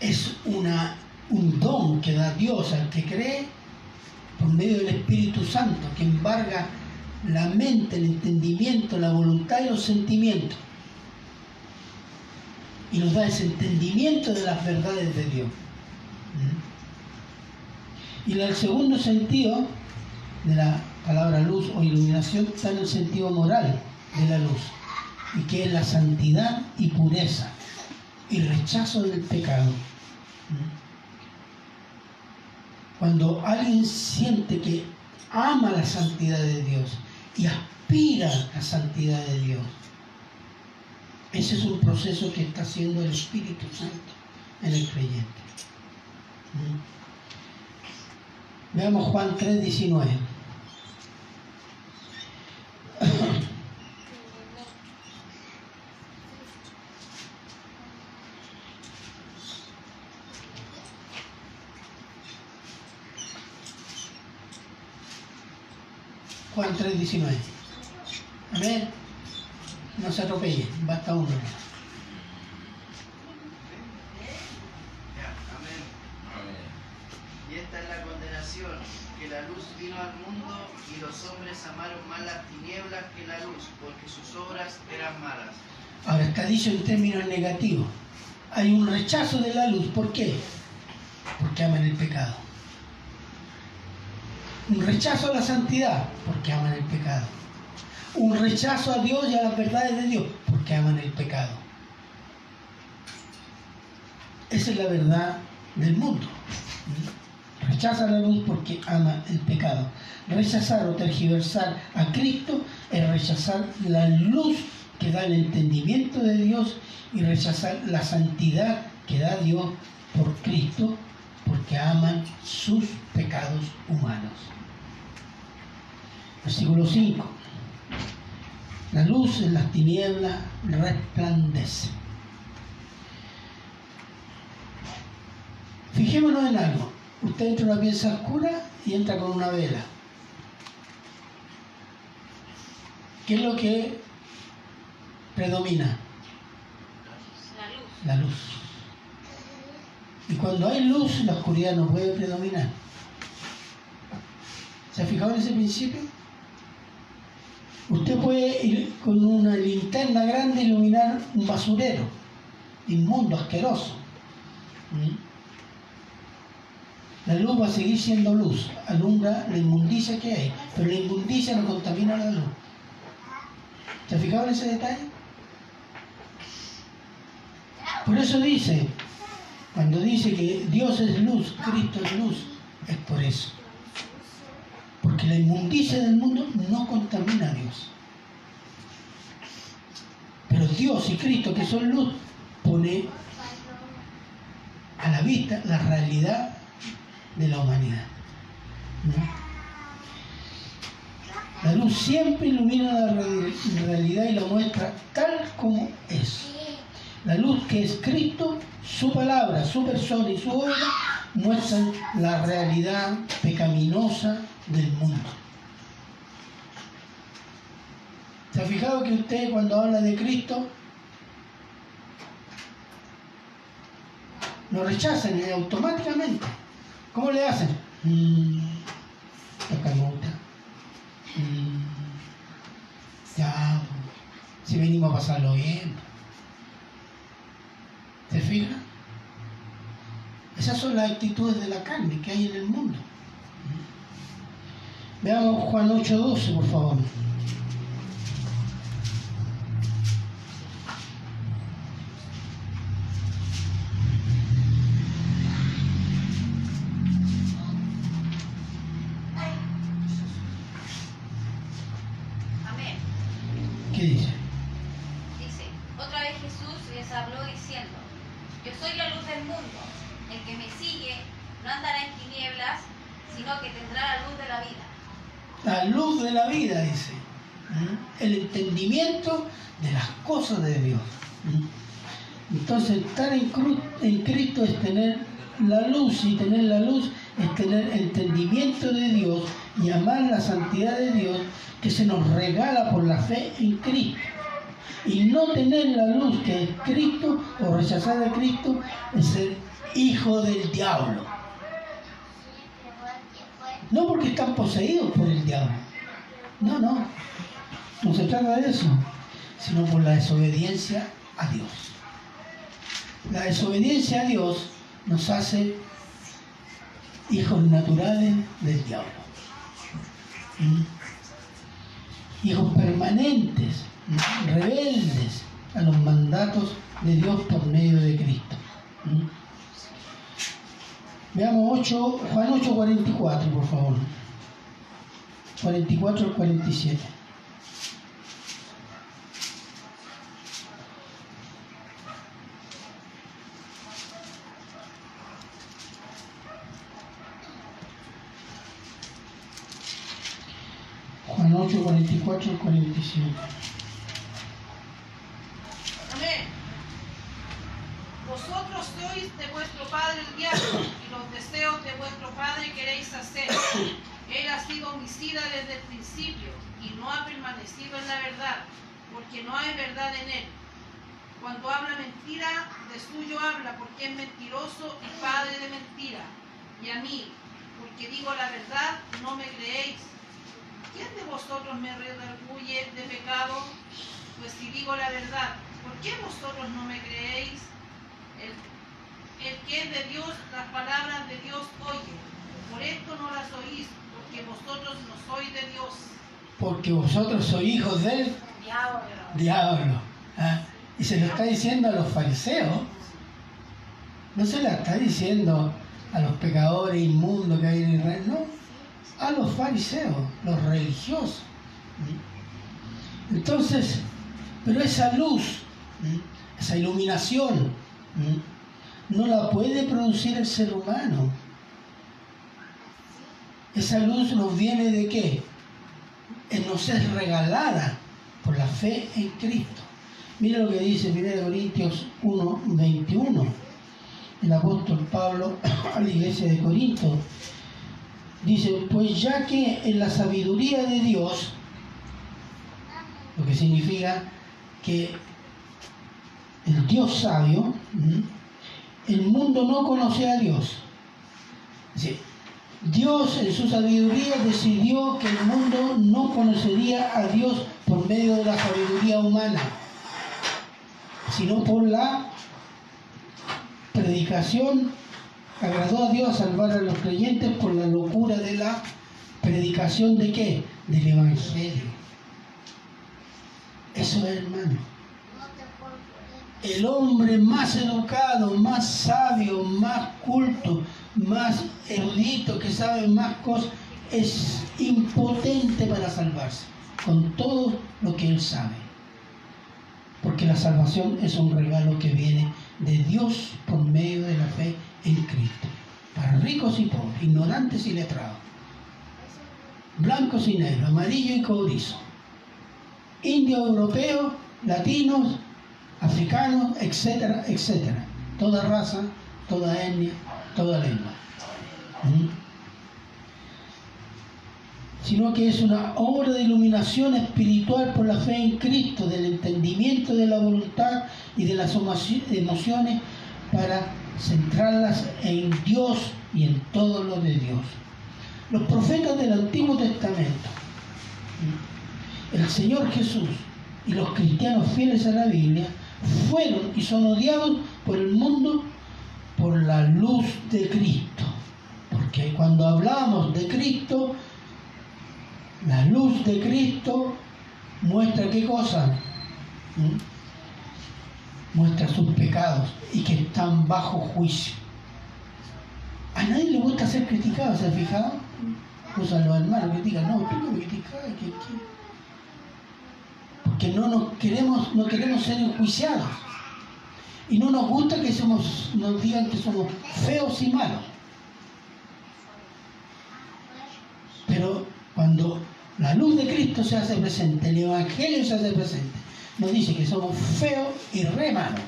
Es una, un don que da Dios al que cree por medio del Espíritu Santo, que embarga la mente, el entendimiento, la voluntad y los sentimientos. Y nos da ese entendimiento de las verdades de Dios. ¿Mm? Y el segundo sentido de la palabra luz o iluminación está en el sentido moral de la luz, y que es la santidad y pureza y rechazo del pecado. Cuando alguien siente que ama la santidad de Dios y aspira a la santidad de Dios, ese es un proceso que está haciendo el Espíritu Santo en el creyente. Veamos Juan 3, 19. Juan 3, 19. Amén. No se atropelle, basta uno. Ya, amén. Amén. Y esta es la condenación, que la luz vino al mundo y los hombres amaron más las tinieblas que la luz, porque sus obras eran malas. Ahora está dicho en términos negativos. Hay un rechazo de la luz. ¿Por qué? Porque aman el pecado. Un rechazo a la santidad, porque aman el pecado. Un rechazo a Dios y a las verdades de Dios, porque aman el pecado. Esa es la verdad del mundo. Rechaza la luz porque ama el pecado. Rechazar o tergiversar a Cristo es rechazar la luz que da el entendimiento de Dios y rechazar la santidad que da Dios por Cristo porque aman sus pecados humanos. Versículo 5. La luz en las tinieblas resplandece. Fijémonos en algo. Usted entra a una pieza oscura y entra con una vela. ¿Qué es lo que predomina? La luz. La luz. Y cuando hay luz, la oscuridad no puede predominar. ¿Se ha fijado en ese principio? Usted puede ir con una linterna grande iluminar un basurero, inmundo, asqueroso. ¿Mm? La luz va a seguir siendo luz, alumbra la inmundicia que hay, pero la inmundicia no contamina la luz. ¿Se ha fijado en ese detalle? Por eso dice, cuando dice que Dios es luz, Cristo es luz, es por eso. Porque la inmundicia del mundo no contamina a Dios. Dios y Cristo, que son luz, pone a la vista la realidad de la humanidad. La luz siempre ilumina la re- realidad y la muestra tal como es. La luz que es Cristo, su palabra, su persona y su obra muestran la realidad pecaminosa del mundo. ¿Se ha fijado que usted cuando habla de Cristo lo rechazan automáticamente? ¿Cómo le hacen? Mm. Mm, ya, si venimos a pasarlo bien. ¿Se fija? Esas son las actitudes de la carne que hay en el mundo. Veamos Juan 8:12, por favor. Amén. ¿Qué dice? Dice, otra vez Jesús les habló diciendo, yo soy la luz del mundo, el que me sigue no andará en tinieblas, sino que tendrá la luz de la vida. La luz de la vida, dice. ¿Mm? El entendimiento de las cosas de Dios. ¿Mm? Entonces, estar en, cru- en Cristo tener la luz y tener la luz es tener entendimiento de Dios y amar la santidad de Dios que se nos regala por la fe en Cristo. Y no tener la luz que es Cristo o rechazar a Cristo es ser hijo del diablo. No porque están poseídos por el diablo. No, no. No se trata de eso, sino por la desobediencia a Dios. La desobediencia a Dios nos hace hijos naturales del diablo. ¿Mm? Hijos permanentes, rebeldes a los mandatos de Dios por medio de Cristo. ¿Mm? Veamos 8, Juan 8, 44, por favor. 44 al 47. Juan 8, 44 al 47. Amén. Vosotros sois de vuestro padre el diablo, y los deseos de vuestro padre queréis hacer. Él ha sido homicida desde el principio, y no ha permanecido en la verdad, porque no hay verdad en él. Cuando habla mentira, de suyo habla, porque es mentiroso y padre de mentira. Y a mí, porque digo la verdad, no me creéis. ¿Quién de vosotros me redarguye de pecado? Pues si digo la verdad, ¿por qué vosotros no me creéis? El, que es de Dios, las palabras de Dios oye. Por esto no las oís, porque vosotros no sois de Dios. Porque vosotros sois hijos del Diablo. diablo. ¿ah? Y se lo está diciendo a los fariseos. No se la está diciendo a los pecadores inmundos que hay en Israel, no. A los fariseos, los religiosos. Entonces, pero esa luz, esa iluminación, no la puede producir el ser humano. Esa luz nos viene de qué? Eh, Nos es regalada por la fe en Cristo. Mira lo que dice 1 Corintios 1, 21. El apóstol Pablo *coughs* a la iglesia de Corinto. Dice, pues ya que en la sabiduría de Dios, lo que significa que el Dios sabio, el mundo no conoce a Dios. Dios en su sabiduría decidió que el mundo no conocería a Dios por medio de la sabiduría humana, sino por la predicación. Agradó a Dios salvar a los creyentes por la locura de la predicación de qué? Del Evangelio. Eso es, hermano. El hombre más educado, más sabio, más culto, más erudito, que sabe más cosas, es impotente para salvarse, con todo lo que él sabe. porque la salvación es un regalo que viene de Dios por medio de la fe en Cristo, para ricos y pobres, ignorantes y letrados, blancos y negros, amarillo y cobrizo, indios, europeos, latinos, africanos, etcétera, etcétera. Toda raza, toda etnia, toda lengua. ¿Mm? Sino que es una obra de iluminación espiritual por la fe en Cristo, del entendimiento de la voluntad y de las emociones para centrarlas en Dios y en todo lo de Dios. Los profetas del Antiguo Testamento, el Señor Jesús y los cristianos fieles a la Biblia fueron y son odiados por el mundo por la luz de Cristo. Porque cuando hablamos de Cristo, la luz de Cristo muestra qué cosa? ¿Mm? Muestra sus pecados y que están bajo juicio. A nadie le gusta ser criticado, ¿se ha fijado? Usan los hermanos critican, no, tú no me criticas, que, que porque no nos queremos, no queremos ser enjuiciados. Y no nos gusta que somos, nos digan que somos feos y malos. Pero cuando la luz de Cristo se hace presente, el Evangelio se hace presente, nos dice que somos feos y re malos.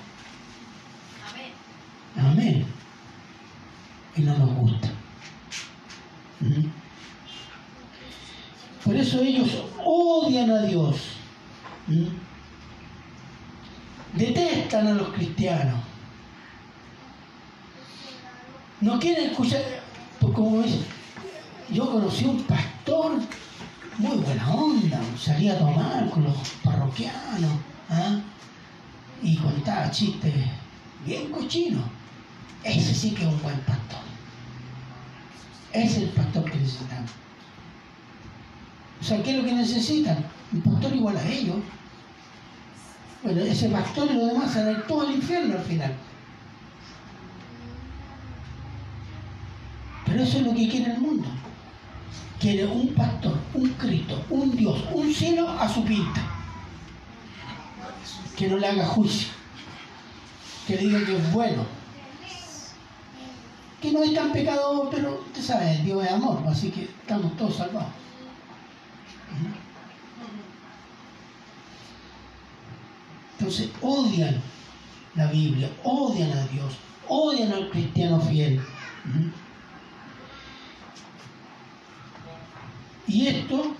Amén. Amén. Y no nos gusta. ¿Mm? Por eso ellos odian a Dios ¿Mm? Detestan a los cristianos. No quieren escuchar, pues como dice, yo conocí un pastor muy buena onda, salía a tomar con los parroquianos ¿ah? y contaba chistes bien cochinos. Ese sí que es un buen pastor. Ese es el pastor que necesitamos. O sea, ¿qué es lo que necesitan? Un pastor igual a ellos. Bueno, ese pastor y los demás se todo al infierno al final. Pero eso es lo que quiere el mundo. Quiere un pastor, un Cristo, un Dios, un cielo a su pinta. Que no le haga juicio. Que diga que es bueno. Que no es tan pecador, pero usted sabe, Dios es amor, así que estamos todos salvados. Entonces odian la Biblia, odian a Dios, odian al cristiano fiel. Y esto,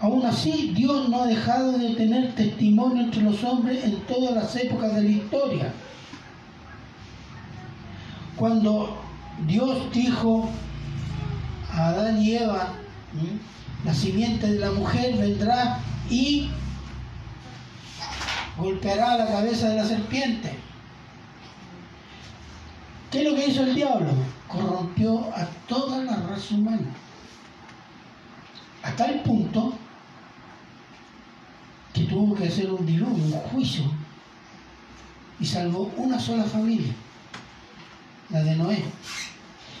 aún así, Dios no ha dejado de tener testimonio entre los hombres en todas las épocas de la historia. Cuando Dios dijo a Adán y Eva, la simiente de la mujer vendrá y golpeará la cabeza de la serpiente. ¿Qué es lo que hizo el diablo? Corrompió a toda la raza humana. A tal punto que tuvo que hacer un diluvio, un juicio, y salvó una sola familia, la de Noé.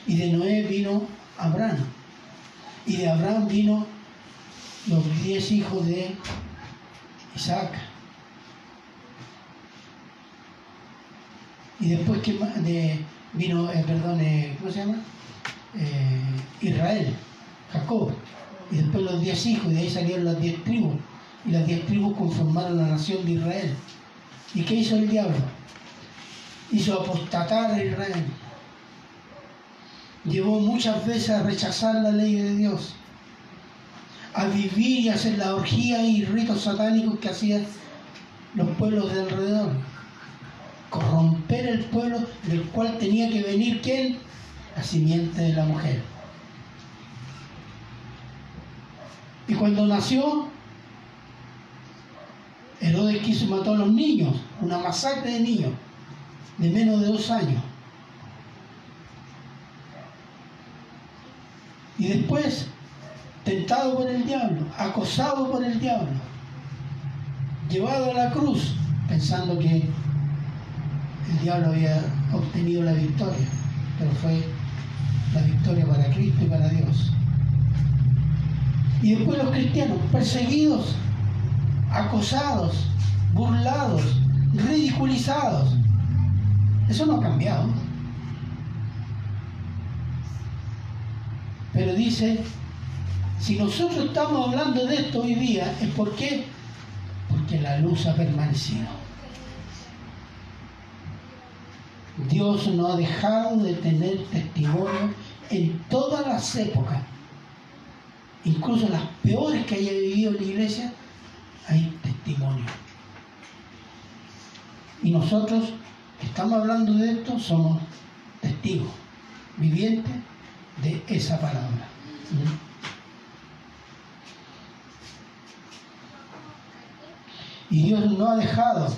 Y de Noé vino Abraham. Y de Abraham vino los diez hijos de Isaac. y después que vino, eh, perdón, eh, ¿cómo se llama? Eh, Israel, Jacob, y después los diez hijos, y de ahí salieron las diez tribus, y las diez tribus conformaron la nación de Israel. ¿Y qué hizo el diablo? Hizo apostatar a Israel. Llevó muchas veces a rechazar la ley de Dios, a vivir y hacer la orgía y ritos satánicos que hacían los pueblos de alrededor corromper el pueblo del cual tenía que venir quién? La simiente de la mujer. Y cuando nació, Herodes quiso matar a los niños, una masacre de niños de menos de dos años. Y después, tentado por el diablo, acosado por el diablo, llevado a la cruz, pensando que el diablo había obtenido la victoria, pero fue la victoria para Cristo y para Dios. Y después los cristianos, perseguidos, acosados, burlados, ridiculizados. Eso no ha cambiado. Pero dice, si nosotros estamos hablando de esto hoy día, es porque porque la luz ha permanecido. Dios no ha dejado de tener testimonio en todas las épocas, incluso las peores que haya vivido la iglesia, hay testimonio. Y nosotros que estamos hablando de esto somos testigos vivientes de esa palabra. Y Dios no ha dejado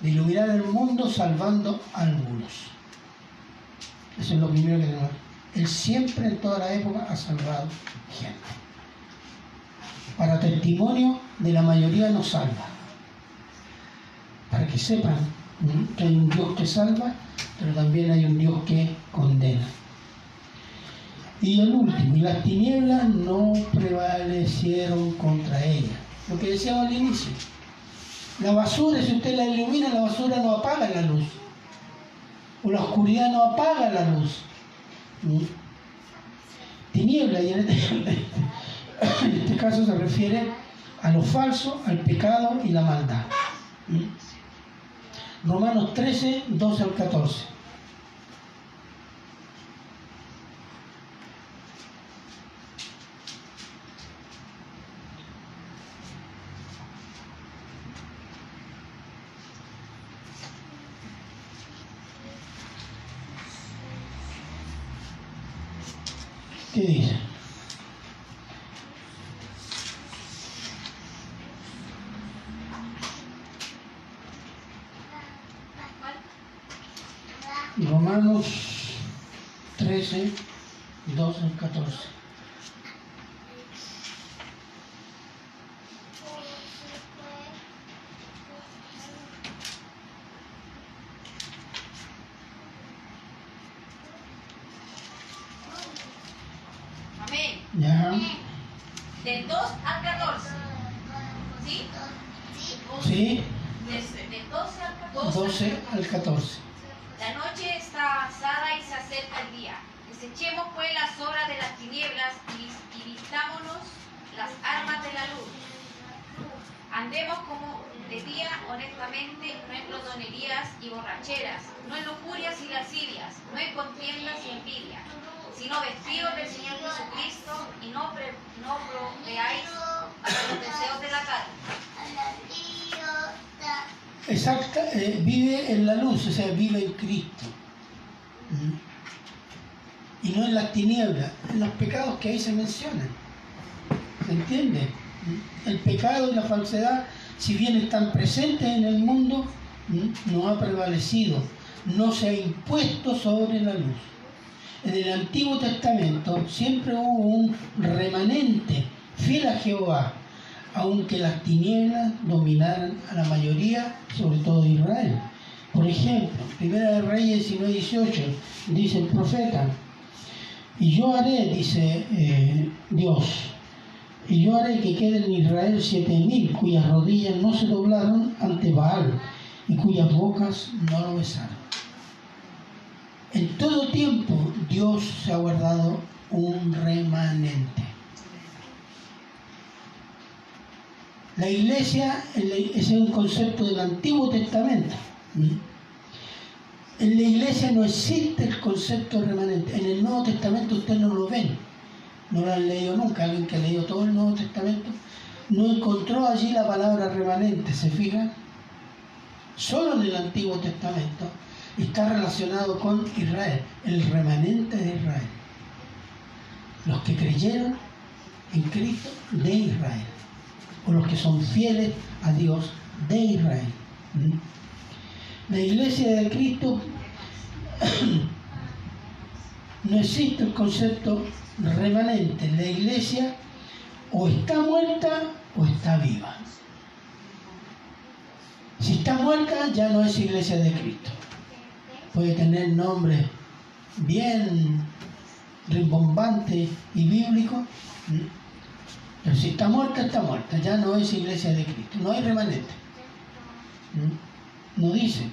de iluminar el mundo salvando a algunos. Eso es lo primero que tenemos. Él siempre en toda la época ha salvado gente. Para testimonio de la mayoría nos salva. Para que sepan que hay un Dios que salva, pero también hay un Dios que condena. Y el último, y las tinieblas no prevalecieron contra ella. Lo que decíamos al inicio la basura, si usted la ilumina, la basura no apaga la luz. O la oscuridad no apaga la luz. ¿Mm? Tiniebla, y este, en este, caso se refiere a lo falso, al pecado y la maldad. ¿Mm? Romanos 13, 12 al 14. ¿Qué que ahí se mencionan. ¿Se entiende? El pecado y la falsedad, si bien están presentes en el mundo, no ha prevalecido, no se ha impuesto sobre la luz. En el Antiguo Testamento siempre hubo un remanente fiel a Jehová, aunque las tinieblas dominaran a la mayoría, sobre todo Israel. Por ejemplo, Primera de Reyes 19, 18, dice el profeta, y yo haré, dice eh, Dios, y yo haré que queden en Israel siete mil cuyas rodillas no se doblaron ante Baal y cuyas bocas no lo besaron. En todo tiempo Dios se ha guardado un remanente. La iglesia es un concepto del Antiguo Testamento. En la iglesia no existe el concepto remanente. En el Nuevo Testamento ustedes no lo ven. No lo han leído nunca. Alguien que ha leído todo el Nuevo Testamento no encontró allí la palabra remanente. ¿Se fijan? Solo en el Antiguo Testamento está relacionado con Israel, el remanente de Israel. Los que creyeron en Cristo de Israel. O los que son fieles a Dios de Israel. ¿Mm? La iglesia de Cristo *clears throat* no existe el concepto remanente. La iglesia o está muerta o está viva. Si está muerta ya no es iglesia de Cristo. Puede tener nombre bien rimbombante y bíblico. Pero si está muerta, está muerta. Ya no es iglesia de Cristo. No hay remanente. No dice.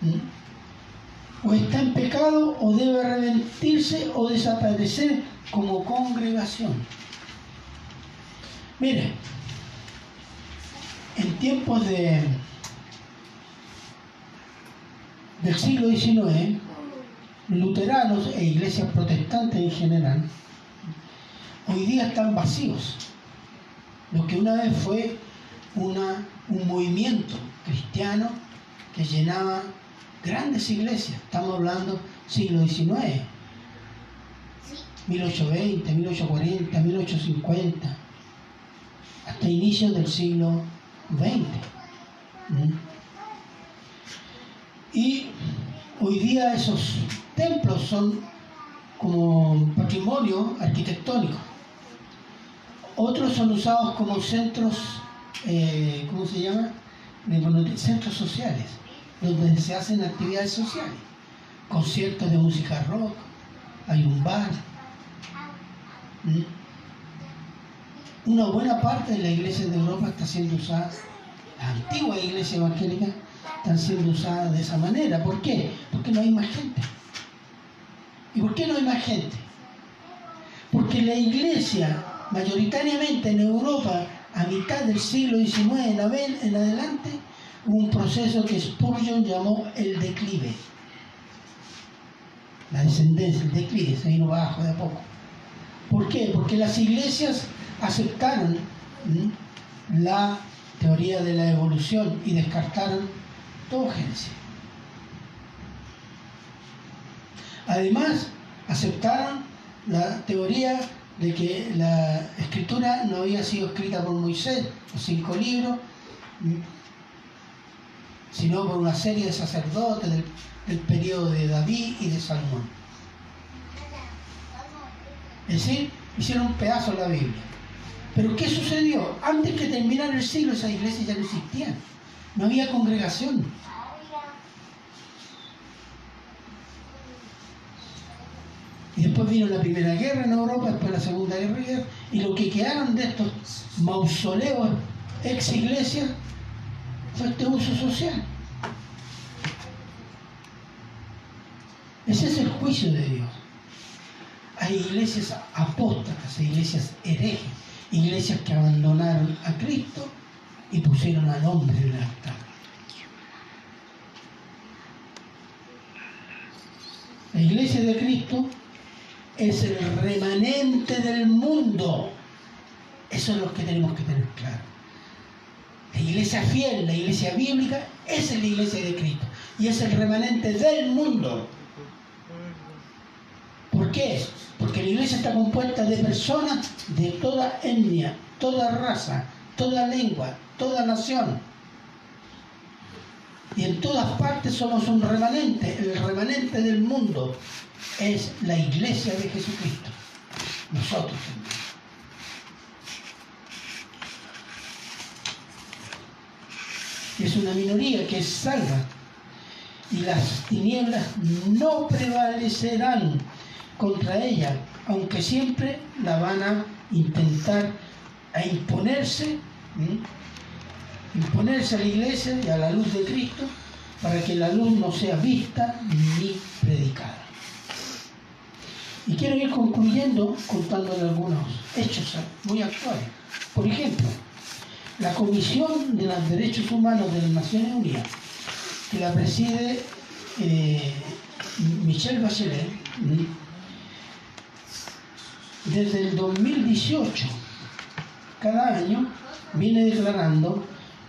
¿Mm? O está en pecado o debe arrepentirse o desaparecer como congregación. Mire, en tiempos de, del siglo XIX, luteranos e iglesias protestantes en general, hoy día están vacíos. Lo que una vez fue una, un movimiento cristiano que llenaba grandes iglesias. Estamos hablando siglo XIX, 1820, 1840, 1850, hasta inicios del siglo XX. ¿Mm? Y hoy día esos templos son como patrimonio arquitectónico. Otros son usados como centros, eh, ¿cómo se llama? Centros sociales, donde se hacen actividades sociales, conciertos de música rock, hay un bar. ¿Mm? Una buena parte de la iglesia de Europa está siendo usada, la antigua iglesia evangélica están siendo usadas de esa manera. ¿Por qué? Porque no hay más gente. ¿Y por qué no hay más gente? Porque la iglesia, mayoritariamente en Europa, a mitad del siglo XIX en adelante, un proceso que Spurgeon llamó el declive. La descendencia, el declive, se vino bajo de a poco. ¿Por qué? Porque las iglesias aceptaron la teoría de la evolución y descartaron todo Génesis. Además, aceptaron la teoría de que la escritura no había sido escrita por Moisés, los cinco libros, sino por una serie de sacerdotes del, del periodo de David y de Salomón. Es decir, hicieron un pedazo de la Biblia. Pero ¿qué sucedió? Antes que terminara el siglo, esas iglesias ya no existían. No había congregación. Y después vino la Primera Guerra en Europa, después la Segunda Guerra, y lo que quedaron de estos mausoleos ex iglesias fue este uso social. Ese es el juicio de Dios. Hay iglesias apóstatas, iglesias herejes, iglesias que abandonaron a Cristo y pusieron al hombre en el altar. La iglesia de Cristo es el remanente del mundo. Eso es lo que tenemos que tener claro. La iglesia fiel, la iglesia bíblica, es la iglesia de Cristo. Y es el remanente del mundo. ¿Por qué? Porque la iglesia está compuesta de personas de toda etnia, toda raza, toda lengua, toda nación. Y en todas partes somos un remanente. El remanente del mundo es la iglesia de Jesucristo. Nosotros Es una minoría que es salva. Y las tinieblas no prevalecerán contra ella, aunque siempre la van a intentar a imponerse, imponerse a la iglesia y a la luz de Cristo para que la luz no sea vista ni predicada. Y quiero ir concluyendo contándole algunos hechos muy actuales. Por ejemplo, la Comisión de los Derechos Humanos de las Naciones Unidas, que la preside eh, Michelle Bachelet, desde el 2018, cada año, viene declarando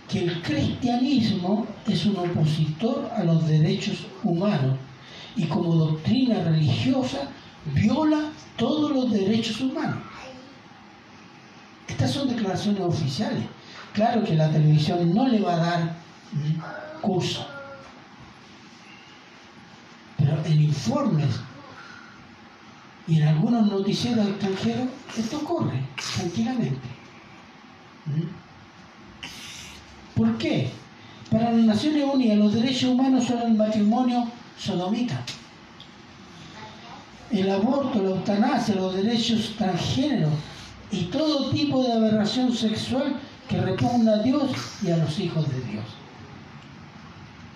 que el cristianismo es un opositor a los derechos humanos y como doctrina religiosa viola todos los derechos humanos. Estas son declaraciones oficiales. Claro que la televisión no le va a dar curso, pero en informes y en algunos noticieros extranjeros esto ocurre tranquilamente. ¿Mm? ¿Por qué? Para las Naciones Unidas los derechos humanos son el matrimonio sodomita, el aborto, la eutanasia, los derechos transgénero y todo tipo de aberración sexual que repugna a Dios y a los hijos de Dios.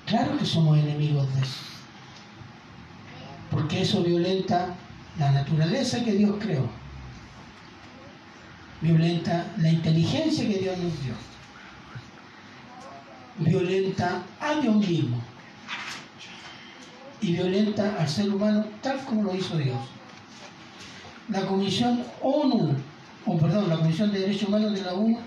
Claro que somos enemigos de eso. Porque eso violenta la naturaleza que Dios creó. Violenta la inteligencia que Dios nos dio. Violenta a Dios mismo. Y violenta al ser humano tal como lo hizo Dios. La Comisión ONU, o perdón, la Comisión de Derechos Humanos de la ONU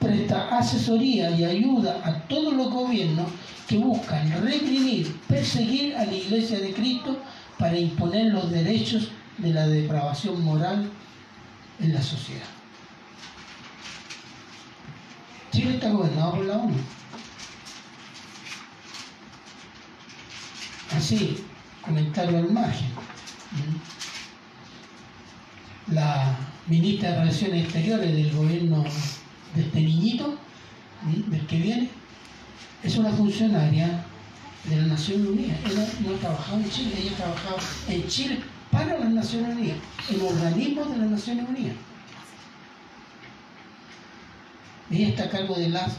presta asesoría y ayuda a todos los gobiernos que buscan reprimir, perseguir a la Iglesia de Cristo para imponer los derechos de la depravación moral en la sociedad. Chile está gobernado por la ONU. Así, comentario al margen. La ministra de Relaciones Exteriores del gobierno de este niñito, del que viene, es una funcionaria de las Naciones Unidas. Ella no ha trabajado en Chile, ella ha trabajado en Chile para las Naciones Unidas, en organismos de las Naciones Unidas. Ella está a cargo de las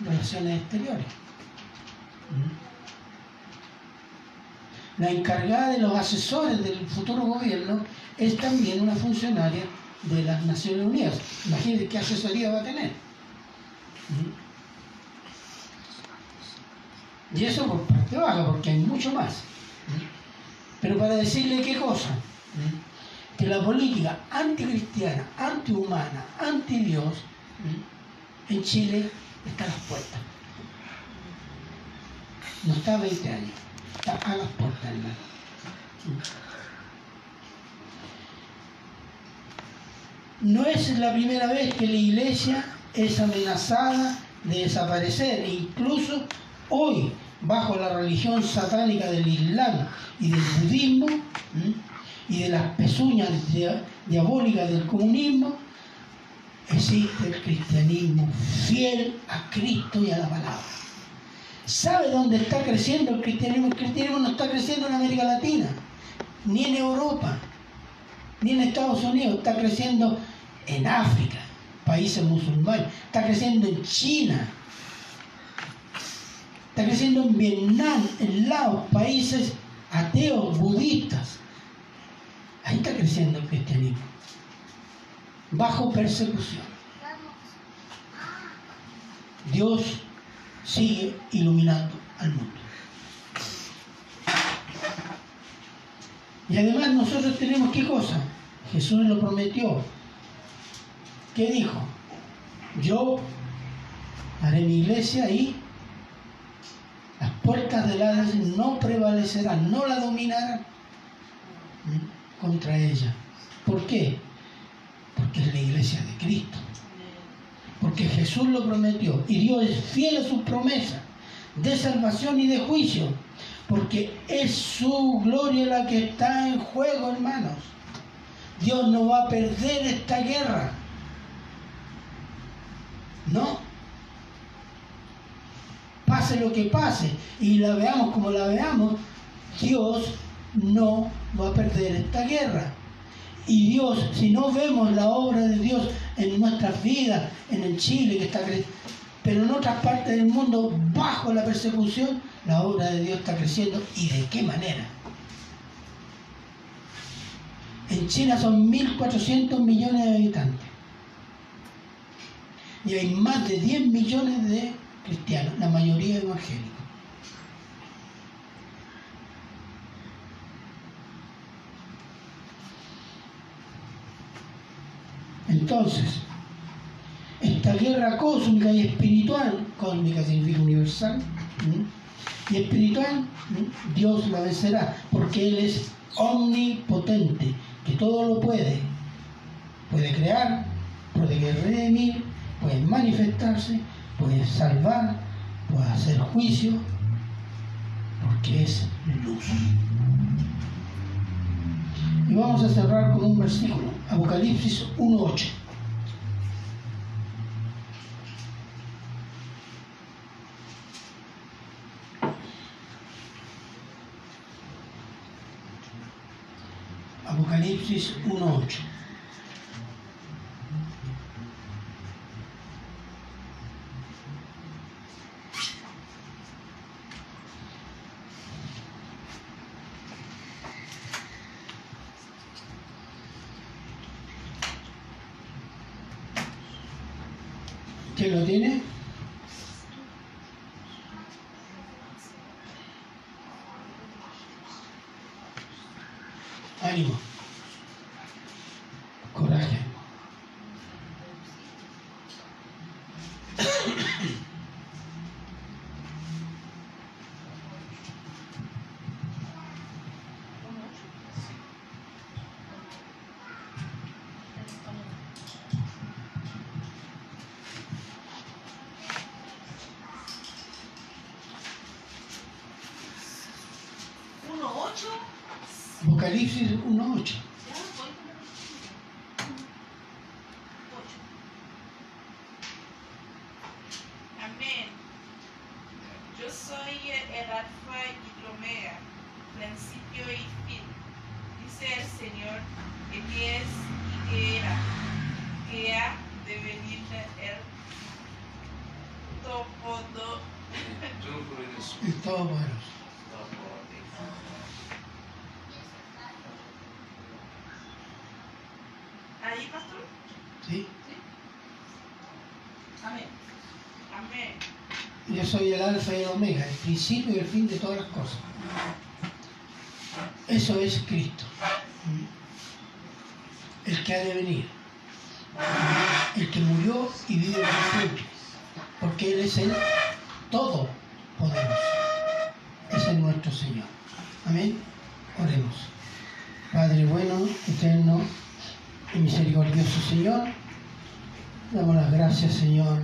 relaciones exteriores. La encargada de los asesores del futuro gobierno es también una funcionaria de las Naciones Unidas. Imagínense qué asesoría va a tener. Y eso por parte baja, porque hay mucho más. Pero para decirle qué cosa, que la política anticristiana, antihumana, anti-Dios, en Chile está a las puertas. No está a 20 años, está a las puertas, hermano. No es la primera vez que la iglesia es amenazada de desaparecer, e incluso hoy, bajo la religión satánica del Islam y del budismo, y de las pezuñas diabólicas del comunismo, existe el cristianismo fiel a Cristo y a la palabra. ¿Sabe dónde está creciendo el cristianismo? El cristianismo no está creciendo en América Latina, ni en Europa, ni en Estados Unidos, está creciendo en África, países musulmanes, está creciendo en China, está creciendo en Vietnam, en Laos, países ateos, budistas. Ahí está creciendo el cristianismo, bajo persecución. Dios sigue iluminando al mundo. Y además nosotros tenemos qué cosa? Jesús lo prometió. ¿Qué dijo? Yo haré mi iglesia y las puertas del Hades no prevalecerán, no la dominarán contra ella. ¿Por qué? Porque es la iglesia de Cristo. Porque Jesús lo prometió y Dios es fiel a sus promesas de salvación y de juicio. Porque es su gloria la que está en juego, hermanos. Dios no va a perder esta guerra. No. Pase lo que pase y la veamos como la veamos, Dios no va a perder esta guerra. Y Dios, si no vemos la obra de Dios en nuestras vidas, en el Chile que está creciendo, pero en otras partes del mundo, bajo la persecución, la obra de Dios está creciendo. ¿Y de qué manera? En China son 1.400 millones de habitantes. Y hay más de 10 millones de cristianos, la mayoría evangélicos. Entonces, esta guerra cósmica y espiritual, cósmica significa universal, y espiritual, Dios la vencerá, porque Él es omnipotente, que todo lo puede. Puede crear, puede redimir, puede manifestarse, puede salvar, puede hacer juicio, porque es luz. Y vamos a cerrar con un versículo, Apocalipsis 1.8. Apocalipsis 1.8. noche. soy el alfa y el omega, el principio y el fin de todas las cosas. Eso es Cristo, el que ha de venir, el que murió y vive por siempre, porque Él es el Todopoderoso, ese es nuestro Señor. Amén. Oremos. Padre bueno, eterno y misericordioso Señor, damos las gracias Señor